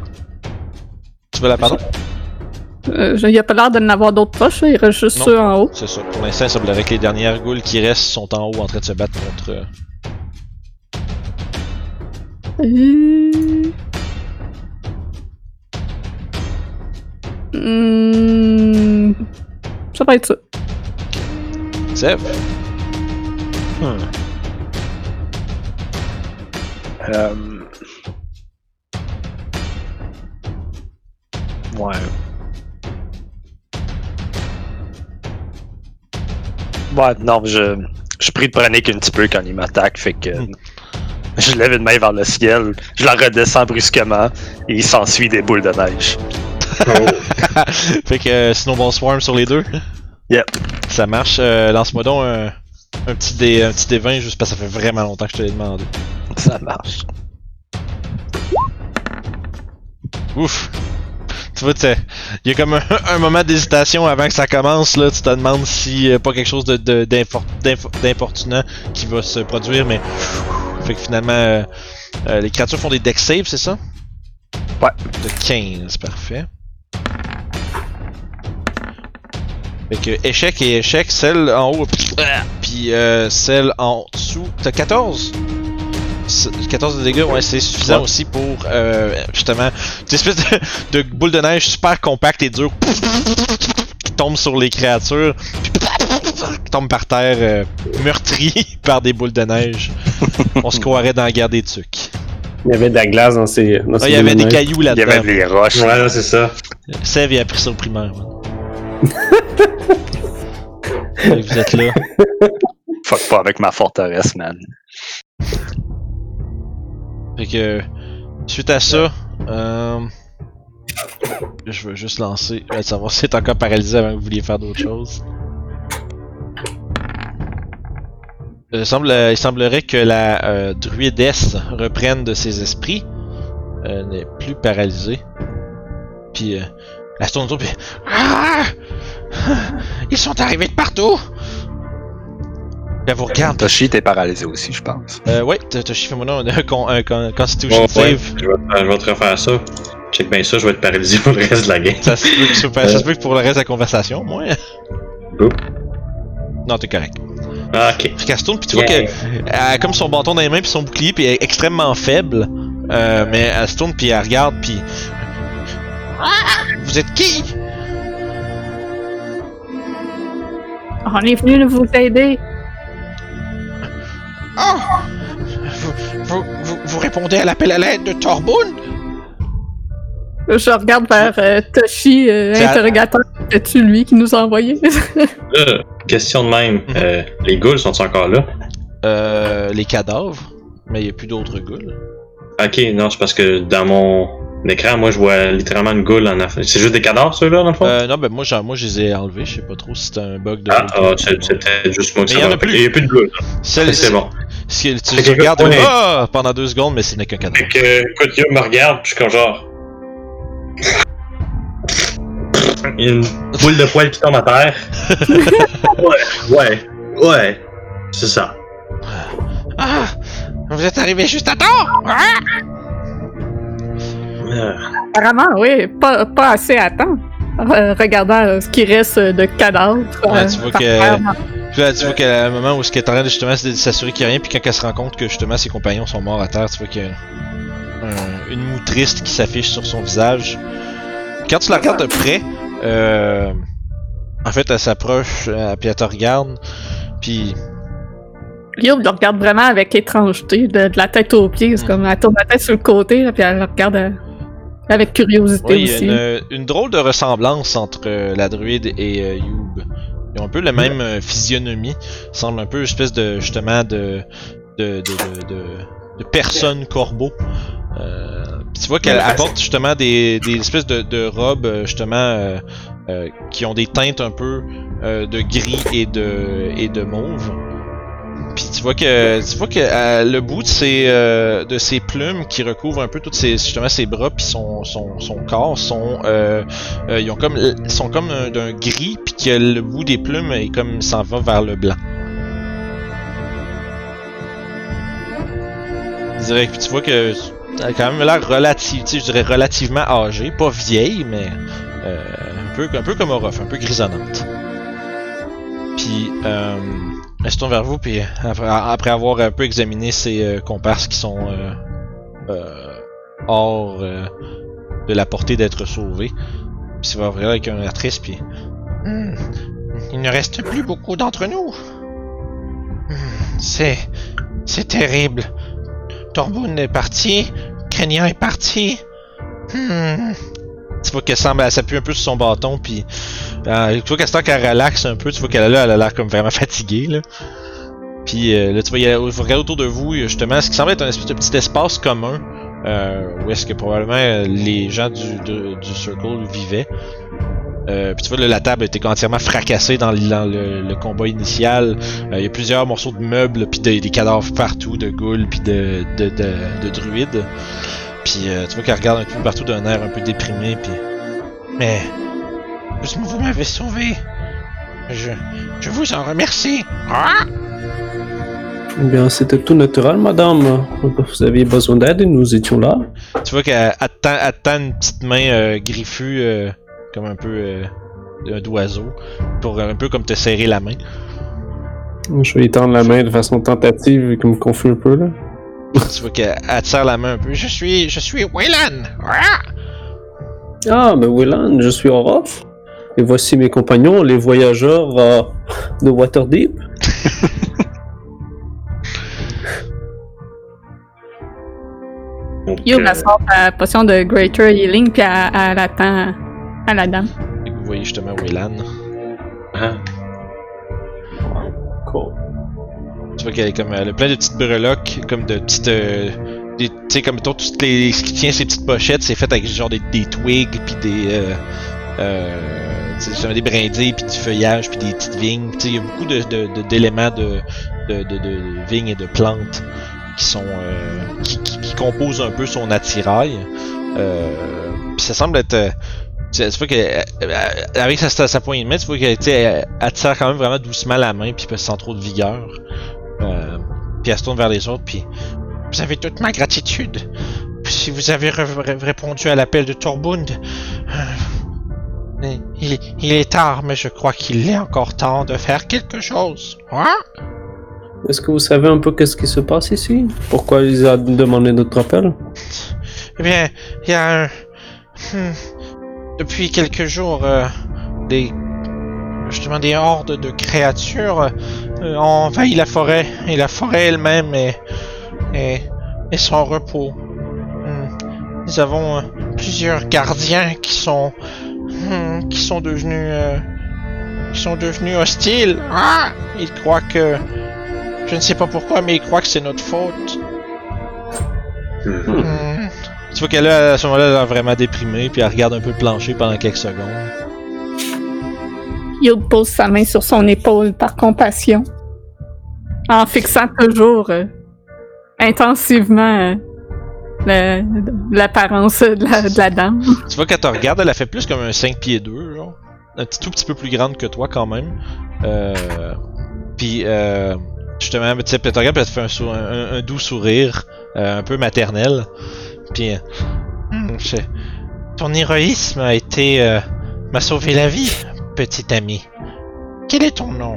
Tu veux la pardon? Euh, il y a pas l'air d'en avoir d'autres proches, il reste juste Non. ceux en haut. C'est ça. Pour l'instant, il semblerait que les dernières ghouls qui restent sont en haut en train de se battre contre. euh. Hmm, Ça va être ça. Sèvres. Hmm. Euh... Ouais. Ouais, non, je, je prie de panique un petit peu quand il m'attaque, fait que Hmm. je lève une main vers le ciel, je la redescends brusquement et il s'ensuit des boules de neige. fait que euh, Snowball Swarm sur les deux. Yep. Ça marche. Euh, Lance-moi donc un, un petit dé, un petit dé 20 juste parce que ça fait vraiment longtemps que je te l'ai demandé. Ça marche. Ouf. Tu vois, il y a comme un, un moment d'hésitation avant que ça commence, là. Tu te demandes si euh, pas quelque chose de, de- d'importunant qui va se produire, mais. Fait que finalement, euh, euh, les créatures font des deck saves, c'est ça? Ouais. De 15, parfait. Fait que échec et échec, celle en haut, puis euh, celle en dessous. T'as 14? C'est- 14 de dégâts, ouais, c'est suffisant Ouais. aussi pour euh, justement cette espèce de, de boule de neige super compacte et dure qui tombe sur les créatures, puis qui tombe par terre euh, meurtri par des boules de neige. On se croirait dans la guerre des tucs. Il y avait de la glace dans ces. Dans Ah, ces il y avait des cailloux Il y avait là-dedans. des roches. Ouais, là, c'est ça. Sev, il a pris ça au primaire. vous êtes là. Fuck pas avec ma forteresse, man. Fait que, suite à ça, euh, je veux juste lancer. Je vais savoir si c'est encore paralysé avant que vous vouliez faire d'autres choses. Il, semble, il semblerait que la euh, druidesse reprenne de ses esprits. Euh, n'est plus paralysée. Puis, euh, elle se tourne autour, puis. Ah! Ils sont arrivés de partout! Puis vous regarde. Toshi, t'es paralysé aussi, je pense. Euh, ouais, t'as t'as chiffré mon nom, un, un con- Constitution ouais, save. je, vais, te- je vais te refaire ça. Check bien ça, je vais être paralysé pour le reste de la game. Ça se peut que, super- ça se peut que pour le reste de la conversation, moi. Oups. Non, t'es correct. Ah, ok. Fait qu'elle se tourne, pis tu vois qu'elle a comme son bâton dans les mains, puis son bouclier, puis elle est extrêmement faible. Euh, mais elle se tourne, puis elle regarde, puis. Vous êtes qui? On est venu vous aider. Oh vous, vous, vous, vous répondez à l'appel à l'aide de Torboun Je regarde vers euh, Toshi, euh, C'est à- interrogateur. C'est-tu lui qui nous a envoyé? Là, question de même. Euh, les ghouls sont encore là? Euh. Les cadavres. Mais il y a plus d'autres ghouls. Ok, non, c'est parce que dans mon écran, moi, je vois littéralement une goule en affaire. C'est juste des cadavres, ceux-là, dans le fond? Euh, non, ben moi, genre, moi je les ai enlevés. Je sais pas trop si c'est un bug de. ah, ah, c'est peut-être juste moi plus. Il y a plus de. Celle- C'est bon. Si tu, que, regardes. Ah! pendant deux secondes, mais ce n'est qu'un cadavre. Fait que, Yo me regarde, puis je suis comme genre. Il y a une boule de poil qui tombe à terre. ouais, ouais, ouais. C'est ça. Ah! Vous êtes arrivé juste à temps! Ah! Euh, Apparemment, oui, pas, pas assez à temps. Euh, regardant euh, ce qui reste de cadavres. Ouais, euh, tu vois que-. Puis là, tu vois qu'à un moment où ce qu'elle est en train de justement c'est de s'assurer qu'il n'y a rien, puis quand elle se rend compte que justement ses compagnons sont morts à terre, tu vois qu'il y a un- une moue triste qui s'affiche sur son visage. Quand tu la regardes de près, euh, en fait, elle s'approche, euh, puis elle te regarde, puis Guillaume le regarde vraiment avec étrangeté, de, de la tête aux pieds. C'est Mm. comme elle tourne la tête sur le côté, là, puis elle le regarde euh, avec curiosité Ouais, il y a aussi. une, une drôle de ressemblance entre euh, la druide et euh, Youb. Ils ont un peu la même euh, physionomie. Ils semblent un peu une espèce de justement de de de de, de, de personne corbeau. Euh, tu vois qu'elle apporte justement des, des espèces de, de robes justement euh, euh, qui ont des teintes un peu euh, de gris et de et de mauve. Puis tu vois que tu vois que euh, le bout de ses euh, de ses plumes qui recouvrent un peu toutes ses justement ses bras puis son, son, son corps sont euh, euh, ils ont comme sont comme un- d'un gris puis que le bout des plumes est comme s'en va vers le blanc. Que tu vois que a quand même l'air je dirais relativement âgée, pas vieille mais un peu un peu comme Orof, un peu grisonnante. Puis euh, se tourne vers vous, puis après, avoir un peu examiné ses euh, comparses qui sont euh, euh, hors euh, de la portée d'être sauvés, puis va ouvrir avec un air triste, puis Hmm, il ne reste plus beaucoup d'entre nous. Hmm, c'est c'est terrible. Torboun est parti, Kenya est parti. Hmm. Tu vois qu'elle semble, elle s'appuie un peu sur son bâton, puis euh, tu vois qu'à ce qu'elle relaxe un peu, tu vois qu'elle a l'air comme vraiment fatiguée là. Puis euh, là, tu vois, vous regardez autour de vous, justement ce qui semble être un espèce de petit espace commun, euh, où est-ce que probablement euh, les gens du, du Circle vivaient. Euh, puis tu vois, là, la table été entièrement fracassée dans, le- dans le, combat initial. Euh, Il y a plusieurs morceaux de meubles, puis des, cadavres partout, de ghouls, puis de, de, de druides. Puis euh, tu vois qu'elle regarde un peu partout d'un air un peu déprimé, puis... Mais... Vous, m'avez sauvé. Je, je vous en remercie. Ah! Eh bien, c'était tout naturel, madame. Vous aviez besoin d'aide et nous étions là. Tu vois qu'elle elle te tend, elle te tend une petite main euh, griffue, euh, comme un peu euh, d'oiseau, pour un peu comme te serrer la main. Je vais lui tendre la main de façon tentative, qui me confie un peu, là. Tu vois qu'elle elle serre la main un peu. Je suis, je suis Waylan. Ah! Ah, mais Willan, je suis Orof. Et voici mes compagnons, les voyageurs euh, de Waterdeep. Youb, euh, elle sort sa potion de Greater Healing, puis elle, elle attend à la dame. Et vous voyez justement Waylan. ah, Cool. Tu vois qu'elle est comme, elle a plein de petites breloques, comme de petites, euh, tu sais comme toutes les, ce qui tient ces petites pochettes, c'est fait avec genre des, des twigs puis des, euh, euh, des brindilles puis du feuillage puis des petites vignes. Tu sais, il y a beaucoup d'éléments de, de, de, de vignes et de plantes qui sont, euh, qui, qui, composent un peu son attirail. Euh, puis ça semble être euh, tu vois que euh, euh, avec sa, sa, poignée de main, tu vois qu'elle tu sais, elle, elle tire quand même vraiment doucement la main puis sans trop de vigueur. Euh, puis elle se tourne vers les autres puis vous avez toute ma gratitude. Si vous avez répondu à l'appel de Torbund, euh, il, il est tard, mais je crois qu'il est encore temps de faire quelque chose. Hein? Est-ce que vous savez un peu qu'est-ce qui se passe ici? Pourquoi ils ont demandé notre appel? Eh bien, il y a un... hmm, depuis quelques jours, euh, des... Justement, des hordes de créatures euh, ont envahi la forêt. Et la forêt elle-même est... est, est sans repos. Hmm, Nous avons euh, plusieurs gardiens qui sont... hmm, qui sont devenus... euh, qui sont devenus hostiles. Ah! Ils croient que... Je ne sais pas pourquoi, mais ils croient que c'est notre faute. mhm. Hmm. Tu vois qu'elle à ce moment-là, elle vraiment déprimé, puis elle regarde un peu le plancher pendant quelques secondes. Youb pose sa main sur son épaule par compassion, en fixant toujours euh, intensivement euh, l'apparence de la, de la dame. Tu vois qu'elle te regarde, elle a fait plus comme un 5 pieds 2, genre. Un petit, tout petit peu plus grande que toi, quand même. Euh, puis, euh, justement, tu sais, elle te regarde, puis elle te fait un, sou- un- un doux sourire, euh, un peu maternel. Puis, euh, Hmm, ton héroïsme a été... euh, m'a sauvé la vie, petit ami. Quel est ton nom?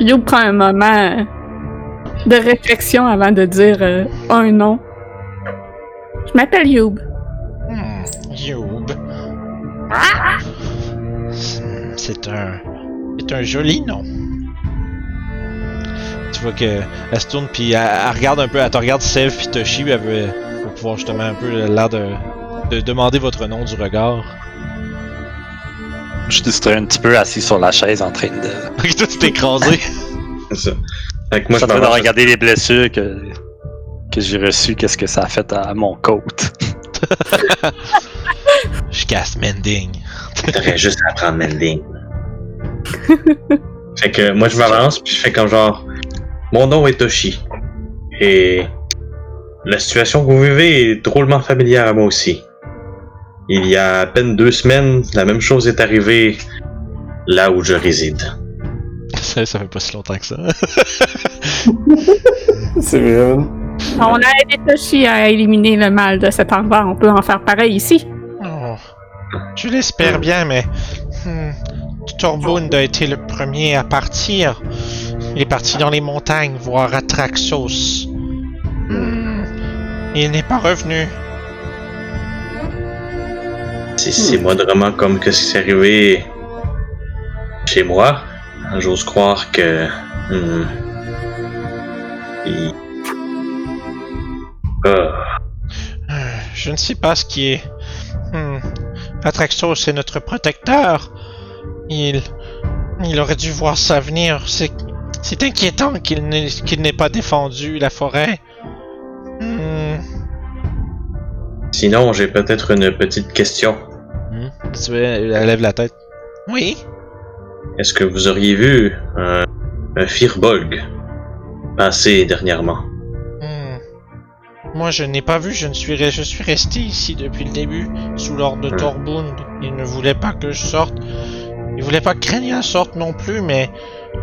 Youb prend un moment de réflexion avant de dire euh, un nom. Je m'appelle Youb. Hmm, Youb. Ah! C'est un. C'est un joli nom. Tu vois que elle se tourne puis elle, elle regarde un peu, elle te regarde Sev puis Toshi, elle veut, pouvoir justement un peu l'air de, de demander votre nom du regard. Je suis un petit peu assis sur la chaise en train de. Tu t'es écrasé. C'est ça. Fait que moi, je suis en train de regarder les blessures que, que j'ai reçues, qu'est-ce que ça a fait à mon côte. Je casse Mending. T'aurais juste à prendre Mending. fait que moi je m'avance puis je fais comme genre Mon nom est Toshi. Et la situation que vous vivez est drôlement familière à moi aussi. Il y a à peine deux semaines, la même chose est arrivée là où je réside. Ça, ça fait pas si longtemps que ça. C'est vrai. On a aidé Toshi à éliminer le mal de cet endroit. On peut en faire pareil ici. Oh, je l'espère bien, mais hmm, Torbund a été le premier à partir. Il est parti dans les montagnes voir Atraxos. Hmm, Il n'est pas revenu. C'est moindrement comme que ce qui s'est arrivé chez moi, j'ose croire que. hmm, il- Ah. Je ne sais pas ce qui est. Hmm, Atraxos est notre protecteur. Il. Il aurait dû voir ça venir. C'est. C'est inquiétant qu'il n'ait qu'il n'ait pas défendu la forêt. Hmm, Sinon, j'ai peut-être une petite question. Hmm. Tu elle lève la tête. Oui. Est-ce que vous auriez vu un, un Firbolg passer dernièrement? Hmm. Moi, je n'ai pas vu, je, ne suis, re- je suis resté ici depuis le début, sous l'ordre de Hmm. Torbund. Il ne voulait pas que je sorte. Il voulait pas que Krenia sorte non plus, mais,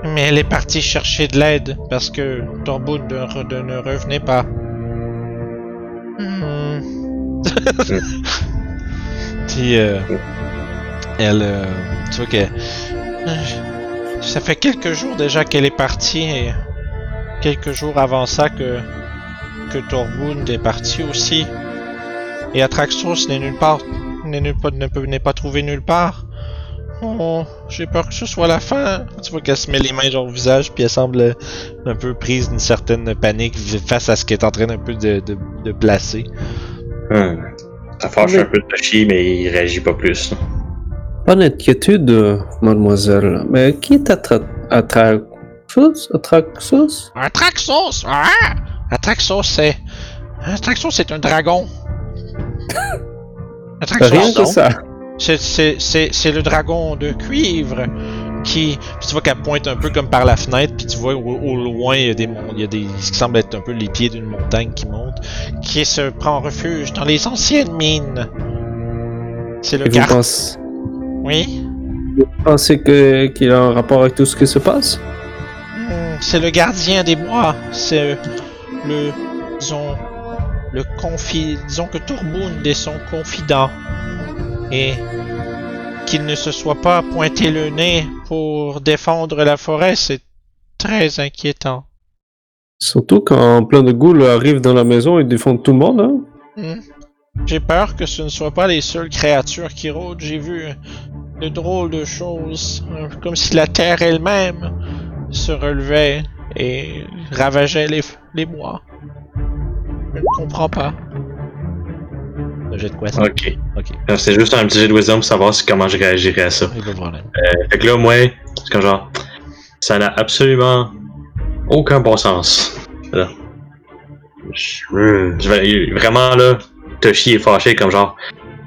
mais elle est partie chercher de l'aide parce que Torbund ne, re- de- ne revenait pas. Euh, elle, euh, tu vois que ça fait quelques jours déjà qu'elle est partie et quelques jours avant ça que que Torbund est parti aussi. Et Atraxos n'est nulle part, n'est nulle part- n'est pas trouvé nulle part. Oh, j'ai peur que ce soit la fin. Tu vois qu'elle se met les mains genre au visage, puis elle semble un peu prise d'une certaine panique face à ce qu'elle est en train un peu de, de, de placer. Hmm. Ça fâche un peu de Toshi, mais il réagit pas plus. Pas d'inquiétude, euh, mademoiselle. Mais qui est Atra- Atraxos? Atraxos? Atraxos! Ah! Atraxos, c'est. Atraxos, c'est un dragon. Atraxos, Rien que ça. C'est le dragon de cuivre qui. Puis tu vois qu'elle pointe un peu comme par la fenêtre, puis tu vois au, au loin, il y a des il y a des. Ce qui semble être un peu les pieds d'une montagne qui monte, qui se prend refuge dans les anciennes mines. C'est le Et vous gar. pensez, Oui? vous pensez que- qu'il a un rapport avec tout ce qui se passe? Hmm, C'est le gardien des bois. C'est le. Disons. Le confi. Disons que Torbund est son confident. Et. Qu'il ne se soit pas pointé le nez pour défendre la forêt, c'est très inquiétant. Surtout quand plein de ghouls arrivent dans la maison et défendent tout le monde, hein? Hmm. J'ai peur que ce ne soient pas les seules créatures qui rôdent. J'ai vu de drôles de choses, euh, comme si la terre elle-même se relevait et ravageait les, les bois. Je ne comprends pas. J'ai de quoi ça? Ok. Euh, C'est juste un petit jet de wisdom pour savoir si- comment je réagirais à ça. il pas de problème. Euh, fait que là, moi, c'est comme genre, ça n'a absolument aucun bon sens. Là. Je, vraiment là, Toshi est fâché comme genre,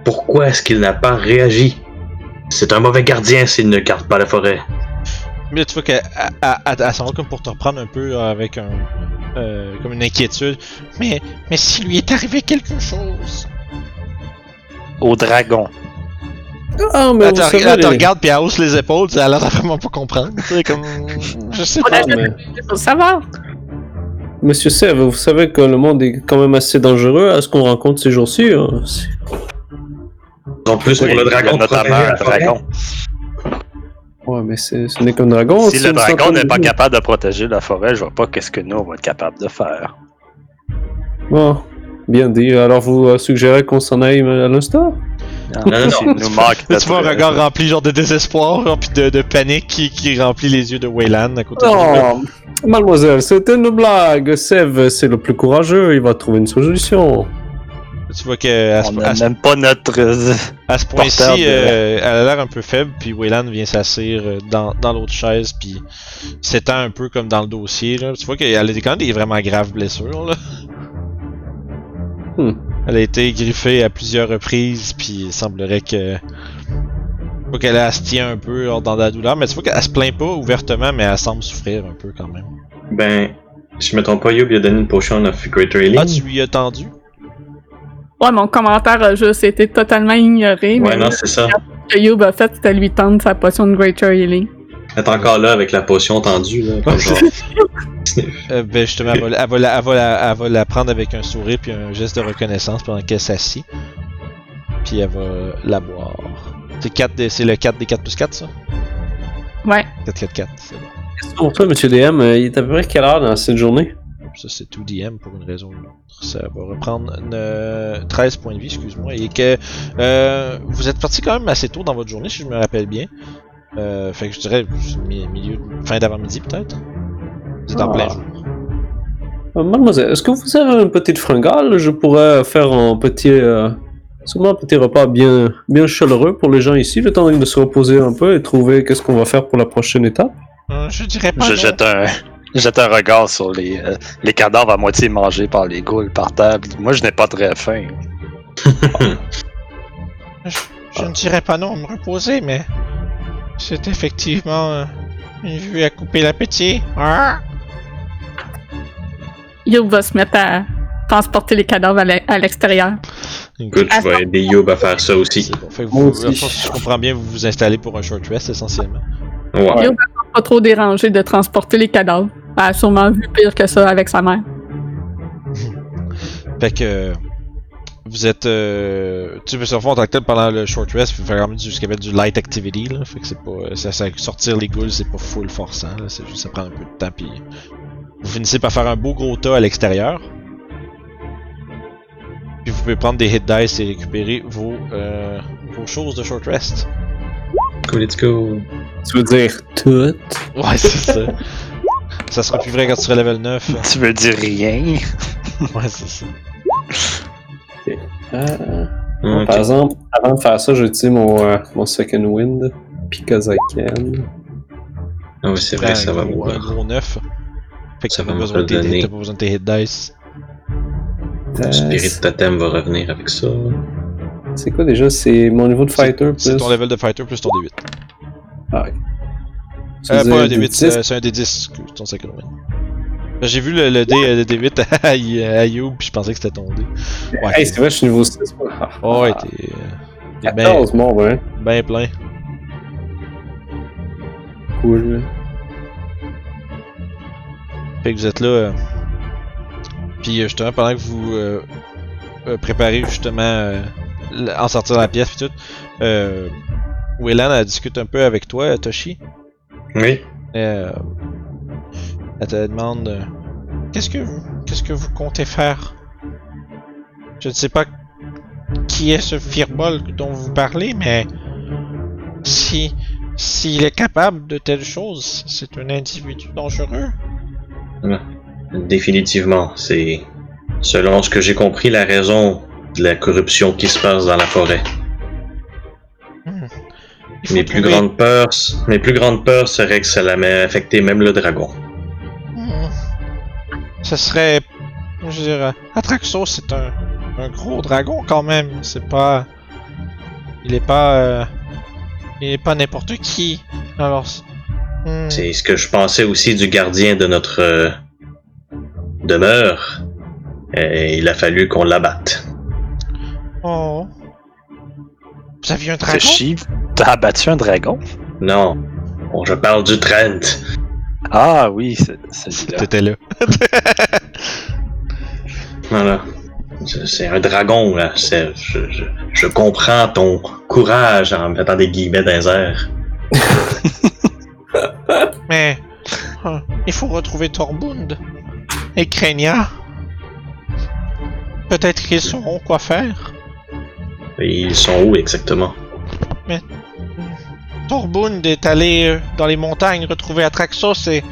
pourquoi est-ce qu'il n'a pas réagi? C'est un mauvais gardien s'il ne garde pas la forêt. Mais tu vois qu'elle elle- elle- elle s'en va comme pour te reprendre un peu euh, avec un. euh, comme une inquiétude. Mais, mais s'il lui est arrivé quelque chose. Au dragon. Ah, mais Elle te, elle te regarde puis elle hausse les épaules, elle a l'air de vraiment pas comprendre. Tu sais, comme. Je sais pas. Mais- Faut savoir. Monsieur Sev, vous savez que le monde est quand même assez dangereux à ce qu'on rencontre ces jours-ci. hein. En plus, pour Oui, le il y a dragon, notamment un dragon. Ouais, mais c'est- ce n'est qu'un dragon. Si le dragon n'est pas capable de protéger la forêt, je vois pas qu'est-ce que nous on va être capable de faire. Bon, bien dit. Alors vous euh, suggérez qu'on s'en aille à l'instant non, non. S'il nous manque Là, tu vois un regard rempli genre de désespoir, genre, puis de, de panique qui, qui remplit les yeux de Wayland à côté de. Non, mademoiselle, c'était une blague. Sev, c'est le plus courageux. Il va trouver une solution. Tu vois qu'à On ce, à ce- même pas notre. euh, à ce point-ci, de- euh, elle a l'air un peu faible, puis Wayland vient s'asseoir euh, dans, dans l'autre chaise, puis s'étend un peu comme dans le dossier. Là. Tu vois qu'elle a des- quand même des vraiment graves blessures. Là. Hmm. Elle a été griffée à plusieurs reprises, puis il semblerait que. Faut qu'elle a tient un peu hors dans la douleur, mais tu vois qu'elle se plaint pas ouvertement, mais elle semble souffrir un peu quand même. Ben, si je me trompe pas, Youb il a donné une potion of Greater Healing. Ah, tu lui as tendu? Ouais, mon commentaire a juste été totalement ignoré. Ouais, mais non, c'est ça. ce que Youb a fait, c'était lui tendre sa potion de Greater Healing. Elle est encore là avec la potion tendue, là. Comme genre. Euh, ben justement, elle va, la- elle, va la, elle, va la, elle va la prendre avec un sourire puis un geste de reconnaissance pendant qu'elle s'assit. Puis elle va la boire. C'est, 4 des- c'est le 4 des 4 plus 4 ça? Ouais. 4 4 4, c'est bon. Pour toi, monsieur DM, euh, il est à peu près quelle heure dans cette journée? Ça c'est tout DM pour une raison ou une autre. Ça va reprendre une- 13 points de vie, excuse-moi. Et que euh, vous êtes parti quand même assez tôt dans votre journée, si je me rappelle bien. Euh, fait que je dirais mi- milieu, fin d'avant-midi peut-être. En Ah. plein jour. Mademoiselle, est-ce que vous avez une petite fringale? Je pourrais faire un petit, euh, sûrement un petit repas bien, bien chaleureux pour les gens ici, le temps de se reposer un peu et trouver qu'est-ce qu'on va faire pour la prochaine étape. Euh, je dirais pas. Je non. jette un, je jette un regard sur les, euh, les cadavres à moitié mangés par les ghouls par terre. puis Moi, je n'ai pas très faim. je ne dirais pas non, me reposer, mais c'est effectivement euh, une vue à couper l'appétit. Ah! Youb va se mettre à transporter les cadavres à l'e- à l'extérieur. Écoute, je vais aider Youb à faire ça aussi. Bon. Fait que vous, si je comprends bien, vous vous installez pour un short rest essentiellement. Ouais. Youb va pas trop déranger de transporter les cadavres. Elle a sûrement vu pire que ça avec sa mère. Fait que euh, vous êtes, euh, tu peux surfer en tant que tel pendant le short rest, vous faites quand même du, ce qu'on appelle du light activity là. Fait que c'est pas, ça, ça- sortir les ghouls, c'est pas full forçant là. C'est juste ça prend un peu de temps puis vous finissez par faire un beau gros tas à l'extérieur. Puis vous pouvez prendre des hit dice et récupérer vos, euh, vos choses de short rest. Cool, let's go. Tu veux dire tout? Ouais, c'est ça. ça sera plus vrai quand tu seras level 9. Tu veux dire rien? Ouais, c'est ça. Euh. Par exemple, avant de faire ça, j'ai utilisé mon, euh, mon second wind. Because I can. Ah oui, c'est vrai, ça va gros, un me gros 9. Fait que Ça t'as pas, va me besoin de tes- redonner. t'as pas besoin de tes hit dice. Le spirit totem va revenir avec ça. C'est quoi déjà? C'est mon niveau de fighter plus. C'est ton level de fighter plus ton D8. Ah, ok. Tu Euh, pas un des D8, 10? c'est un D10, excuse, ton second. Ben, J'ai vu le, le D, euh, le D8 à, Y- à Youb, puis je pensais que c'était ton D. Ouais, Hey, c'est vrai, je suis niveau 6. Ah, Oh, ouais, t'es euh, t'es ben, 14, bon, ouais. ben plein. Cool. Fait que vous êtes là. euh, Puis euh, justement, pendant que vous euh, préparez justement euh, en sortir de la pièce puis tout, euh, Wayland elle discute un peu avec toi, Toshi? Oui. Elle te demande qu'est-ce que vous qu'est-ce que vous comptez faire? Je ne sais pas qui est ce Firbol dont vous parlez, mais si s'il est capable de telles choses, c'est un individu dangereux. Définitivement, c'est selon ce que j'ai compris la raison de la corruption qui se passe dans la forêt. Hmm. Mes plus grandes peurs, mes plus grandes peurs seraient que ça l'ait affecté même le dragon. Hmm. Ce serait. Je dirais. Atraxos, c'est un, un gros dragon quand même. C'est pas. Il est pas. euh, Il est pas n'importe qui. Alors. C'est- hmm. C'est ce que je pensais aussi du gardien de notre euh, demeure. Et il a fallu qu'on l'abatte. Oh. Vous aviez un dragon? T'as abattu un dragon? Non, bon, je parle du Trent. Ah oui, c'est-. T'étais là. Voilà. C'est un dragon, là. Je, je comprends ton courage en mettant des guillemets dans les airs. Mais. euh, il faut retrouver Torbund. Et Krenia. Peut-être qu'ils sauront quoi faire. Et ils sont où exactement? Torbund est allé euh, dans les montagnes retrouver Atraxos et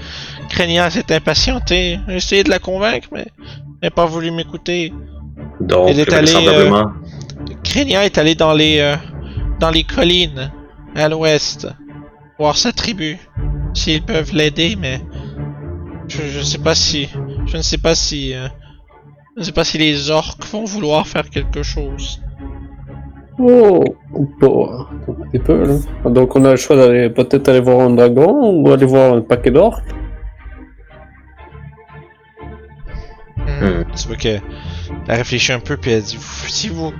Krenia s'est impatienté. J'ai essayé de la convaincre, mais elle n'a pas voulu m'écouter. Donc, Il est allé, vraisemblablement, Krenia est allé dans les euh, dans les collines à l'ouest voir sa tribu s'ils peuvent l'aider, mais je, je sais pas si je ne sais pas si euh, je ne sais pas si les orques vont vouloir faire quelque chose. Oh, ou pas. Un petit peu, là. Donc, on a le choix d'aller peut-être aller voir un dragon ou aller voir un paquet d'orques. Hmm. Hmm. Tu vois que elle réfléchit un peu puis elle dit si vous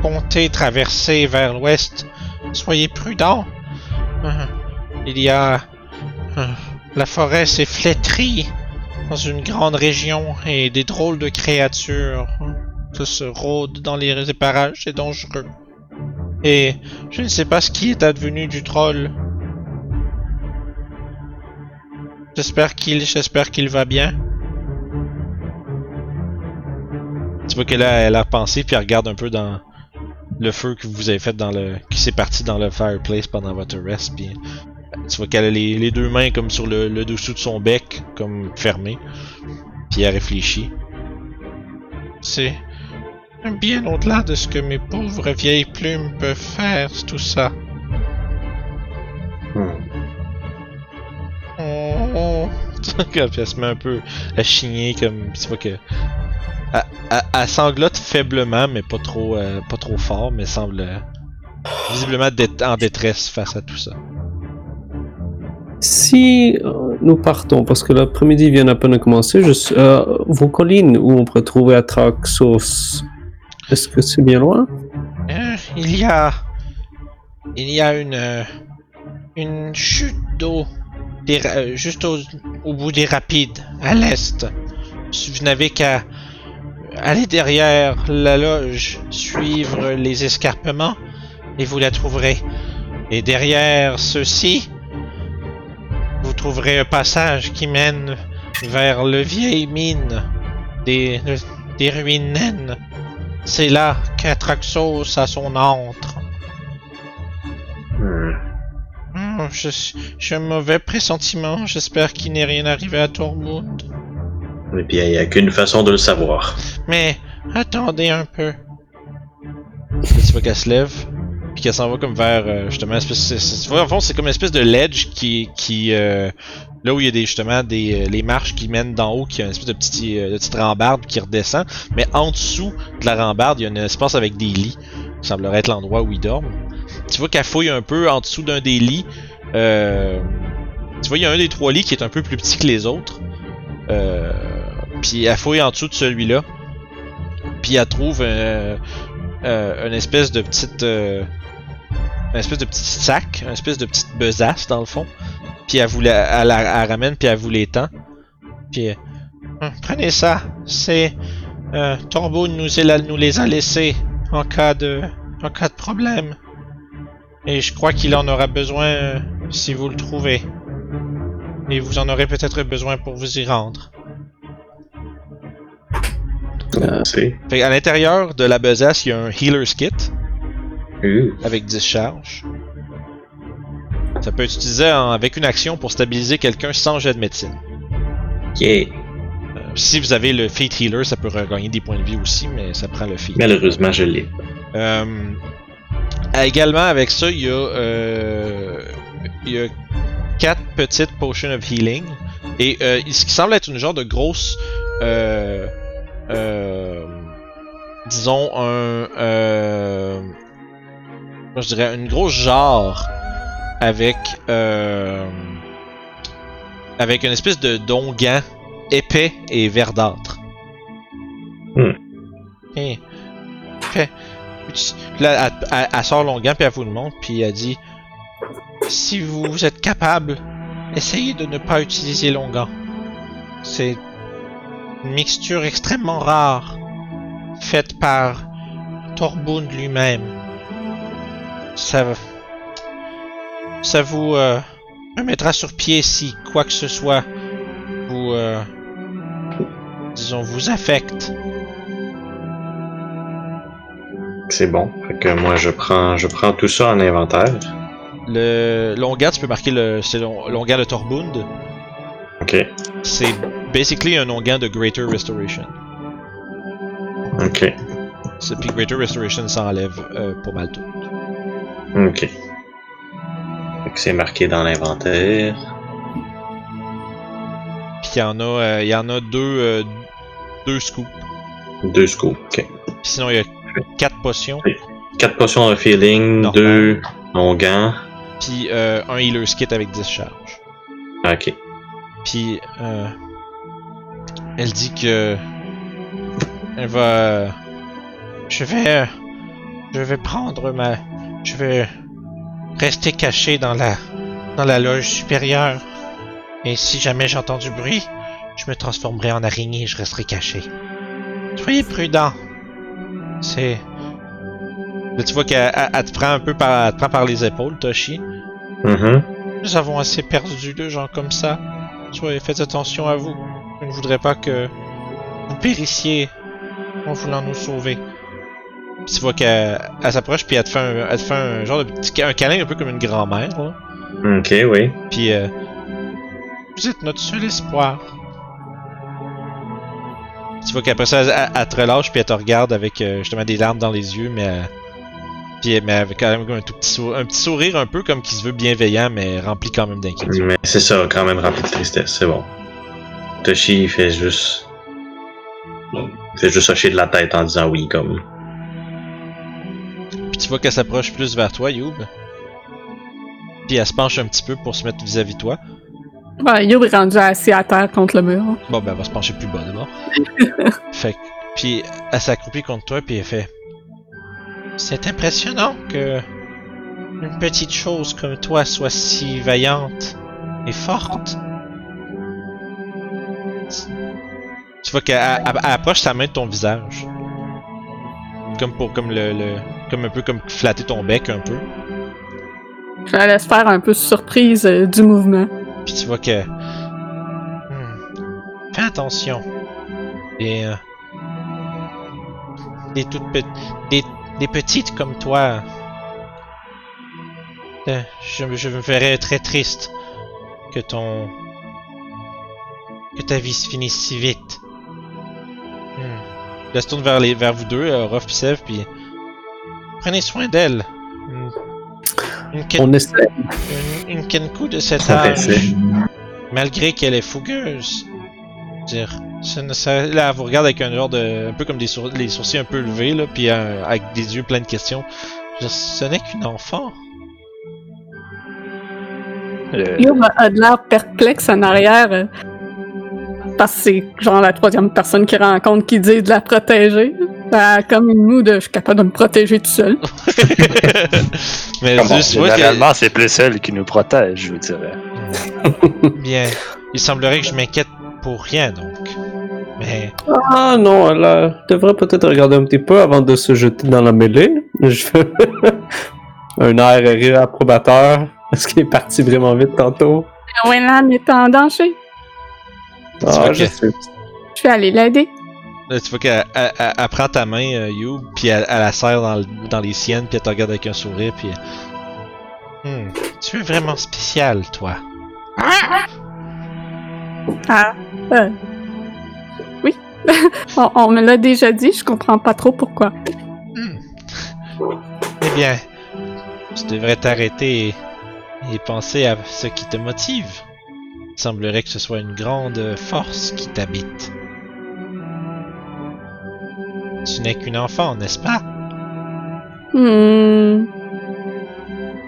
comptez traverser vers l'ouest, soyez prudent. Hein, Il y a hein, la forêt s'est flétrie dans une grande région et des drôles de créatures hein, se rôdent dans les parages, c'est dangereux. Et je ne sais pas ce qui est advenu du troll. J'espère qu'il j'espère qu'il va bien. Tu vois qu'elle a, elle a repensé puis elle regarde un peu dans le feu que vous avez fait dans le. qui s'est parti dans le fireplace pendant votre rest. Puis tu vois qu'elle a les, les deux mains comme sur le, le dessous de son bec, comme fermées. Puis elle réfléchit. C'est bien au-delà de ce que mes pauvres vieilles plumes peuvent faire, tout ça. hmm. Oh. Puis elle se met un peu à chigner comme tu vois que elle, elle- elle sanglote faiblement mais pas trop euh, pas trop fort mais semble euh, visiblement en détresse face à tout ça. Si euh, nous partons, parce que l'après-midi vient à peine de commencer, euh, vos collines où on peut trouver Atraxos, est-ce que c'est bien loin? Euh, il y a. Il y a une. une chute d'eau. juste au, au bout des rapides, à l'est. Vous n'avez qu'à aller derrière la loge, suivre les escarpements, et vous la trouverez. Et derrière ceux-ci, vous trouverez un passage qui mène vers le vieille mine des, des ruines naines. C'est là qu'Atraxos a son antre. Hmm. Hmm, je j'ai un mauvais pressentiment. J'espère qu'il n'est rien arrivé à Tormund. Et puis, il n'y a qu'une façon de le savoir. Mais attendez un peu. Qu'elle se lève, puis qu'elle s'en va comme vers euh, justement espèce. c'est- en fond, c'est comme une espèce de ledge qui, qui euh, là où il y a des justement des euh, les marches qui mènent d'en haut, qui a une espèce de petit euh, de petite rambarde qui redescend, mais en dessous de la rambarde, il y a un espace avec des lits. Ça semblerait être l'endroit où ils dorment. Tu vois qu'elle fouille un peu en dessous d'un des lits. Euh, tu vois, il y a un des trois lits qui est un peu plus petit que les autres. Euh, puis elle fouille en dessous de celui-là. Puis elle trouve euh, euh, une espèce de petite. Euh, une espèce de petit sac, une espèce de petite besace dans le fond. Puis elle vous la, elle, ramène, puis elle vous l'étend. Puis. euh, Hum, prenez ça. C'est. Euh, Torbo nous, est- nous les a laissés en cas de. en cas de problème. Et je crois qu'il en aura besoin euh, si vous le trouvez. Et vous en aurez peut-être besoin pour vous y rendre. C'est. Fait à l'intérieur de la besace, il y a un healer's kit Avec 10 charges. Ça peut être utilisé en- avec une action pour stabiliser quelqu'un sans jet de médecine. yeah. Euh, si vous avez le Fate Healer, ça peut regagner des points de vie aussi, mais ça prend le Fate. Malheureusement, je l'ai. Euh, également avec ça, il y a, euh, il y a quatre petites potions of healing et euh, ce qui semble être une genre de grosse, disons un, moi, je dirais une grosse jarre avec euh, avec une espèce de dongan épais et verdâtre. Hmm. Et- fait- puis là, elle, elle- elle sort l'onguent puis elle vous le montre puis elle dit si vous êtes capable, essayez de ne pas utiliser l'onguent. C'est une mixture extrêmement rare faite par Torbund lui-même. Ça ça vous euh, mettra sur pied si quoi que ce soit vous euh, disons vous affecte. C'est bon. Fait que moi, je prends, je prends tout ça en inventaire. Le l'onguent, tu peux marquer le c'est l'on- l'onguent de Torbund. Ok. C'est basically un onguent de Greater Restoration. Ok. C'est- Puis Greater Restoration s'enlève euh, pas mal tout. Ok. C'est marqué dans l'inventaire. Puis il y en a, euh, il y en a deux, euh, deux scoops. Deux scoops. Ok. Puis sinon il y a quatre potions. Quatre potions de feeling, Normal. deux longuants. Puis euh, un healer's kit avec 10 charges. Ok. Puis elle dit que elle va. Je vais, je vais prendre ma, je vais rester caché dans la, dans la loge supérieure. Et si jamais j'entends du bruit, je me transformerai en araignée et je resterai caché. Soyez prudent. C'est. Là, tu vois qu'elle elle- elle te prend un peu par, te prend par les épaules, Toshi. Mhm. Nous avons assez perdu de gens comme ça. Soyez, faites attention à vous. Je ne voudrais pas que vous périssiez en voulant nous sauver. Puis tu vois qu'elle elle s'approche puis elle te fait un, elle te fait un genre de petit un câlin un peu comme une grand-mère. là. Ok, oui. Puis euh, vous êtes notre seul espoir. Tu vois qu'après ça, elle, elle- elle te relâche puis elle te regarde avec euh, justement des larmes dans les yeux, mais euh, puis mais avec quand même un tout petit sourire, un petit sourire un peu comme qui se veut bienveillant, mais rempli quand même d'inquiétude. Mais c'est ça, quand même rempli de tristesse, c'est bon. Toshi, il fait juste. Il fait juste hocher de la tête en disant oui, comme. Puis tu vois qu'elle s'approche plus vers toi, Youb. Puis elle se penche un petit peu pour se mettre vis-à-vis de toi. Ouais, Youb est rendu assis à terre contre le mur. Bon, ben elle va se pencher plus bas d'abord. fait que- Puis elle s'accroupit contre toi, puis elle fait. C'est impressionnant que. Une petite chose comme toi soit si vaillante et forte. Tu vois qu'elle elle- elle approche sa main de ton visage. Comme pour comme le, le- comme un peu comme flatter ton bec un peu. Je la laisse faire un peu surprise euh, du mouvement. Puis tu vois que. Hmm. Fais attention. Et. euh, Des toutes petites. Des, des petites comme toi. euh, Je, je me ferais très triste que ton. que ta vie se finisse si vite. Hmm. Elle se tourne vers, les, vers vous deux, euh, Ruff Sev, puis. Prenez soin d'elle. Une, une, ken- On essaie. une, une Kenku de cet âge malgré qu'elle est fougueuse. Dire, ça ne- ça- là, elle vous regarde avec un genre de, un peu comme des sour- les sourcils un peu levés là, puis euh, avec des yeux pleins de questions. Je veux dire, ce n'est qu'une enfant. Le- a a de l'air perplexe en arrière. Euh, parce que c'est genre la troisième personne qu'il rencontre qui dit de la protéger. A comme une moue de je suis capable de me protéger tout seul. Mais Comment, juste, Généralement, c'est plus elle qui nous protège, je vous dirais. bien, il semblerait que je m'inquiète pour rien donc. Mais Ah non, elle euh, devrait peut-être regarder un petit peu avant de se jeter dans la mêlée. Je un air approbateur parce qu'il est parti vraiment vite tantôt. Wayland est en danger. Ah, que- je sais. Je vais aller l'aider. là, tu vois qu'elle elle- elle- elle prend ta main, euh, You, puis elle, elle la serre dans, le- dans les siennes, puis elle te regarde avec un sourire, puis. Hmm, tu es vraiment spécial, toi. Ah, euh, oui. on, on me l'a déjà dit, je comprends pas trop pourquoi. Eh bien, tu devrais t'arrêter et, et penser à ce qui te motive. Il semblerait que ce soit une grande force qui t'habite. Tu n'es qu'une enfant, n'est-ce pas? Hmm.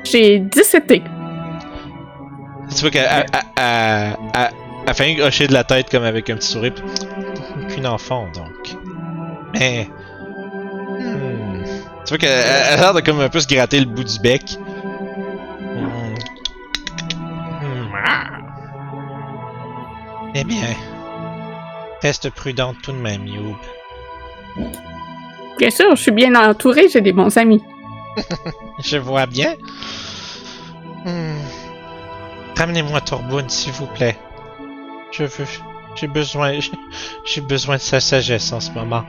J'ai 17 été. Tu vois qu'elle elle- elle- elle- elle- elle fait un hocher de la tête comme avec un petit sourire. Qu'une enfant, donc. Mais... hmm, Tu vois qu'elle elle a l'air de comme un peu se gratter le bout du bec. Eh bien... Reste prudente tout de même, Youb. Bien sûr, je suis bien entourée, j'ai des bons amis. Je vois bien. Hmm. Ramenez-moi Torboun, s'il vous plaît. Je veux... J'ai besoin... j'ai- besoin de sa sagesse en ce moment.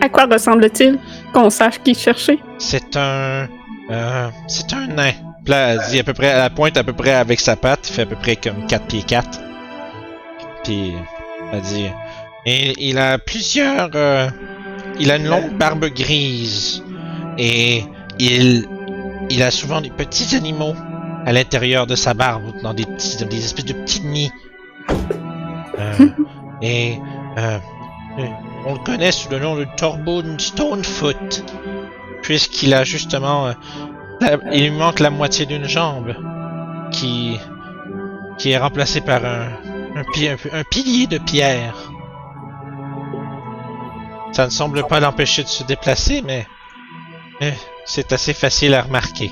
À quoi ressemble-t-il? Qu'on sache qui chercher? C'est un... euh, c'est un nain. Là, dit à peu près... Elle pointe à peu près avec sa patte. Il fait à peu près comme 4 pieds 4. Puis... Elle dit... Et il a plusieurs... euh, il a une longue barbe grise. Et... Il... Il a souvent des petits animaux à l'intérieur de sa barbe, dans des petits, dans des espèces de petits nids. Euh, et euh, on le connaît sous le nom de Torboon Stonefoot, puisqu'il a justement, la- il lui manque la moitié d'une jambe, qui qui est remplacée par un un, pi- un, un pilier de pierre. Ça ne semble pas l'empêcher de se déplacer, mais c'est assez facile à remarquer.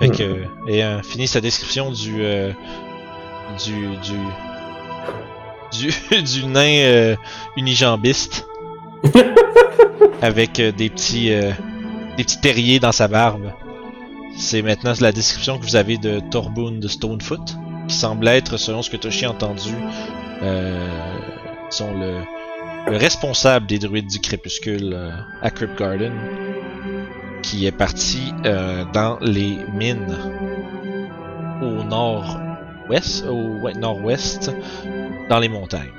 Fait que, et euh, finit sa description du, euh, du, du, du, du nain euh, unijambiste. avec des petits, des petits terriers dans sa barbe. C'est maintenant la description que vous avez de Torboon de Stonefoot, qui semble être, selon ce que Toshi a entendu, euh, sont le, le responsable des druides du crépuscule euh, à Crypt Garden, qui est parti euh, dans les mines au nord-ouest, au nord-ouest, dans les montagnes.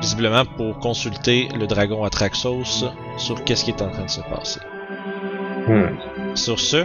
Visiblement pour consulter le dragon Atraxos sur qu'est-ce qui est en train de se passer. Hmm. Sur ce,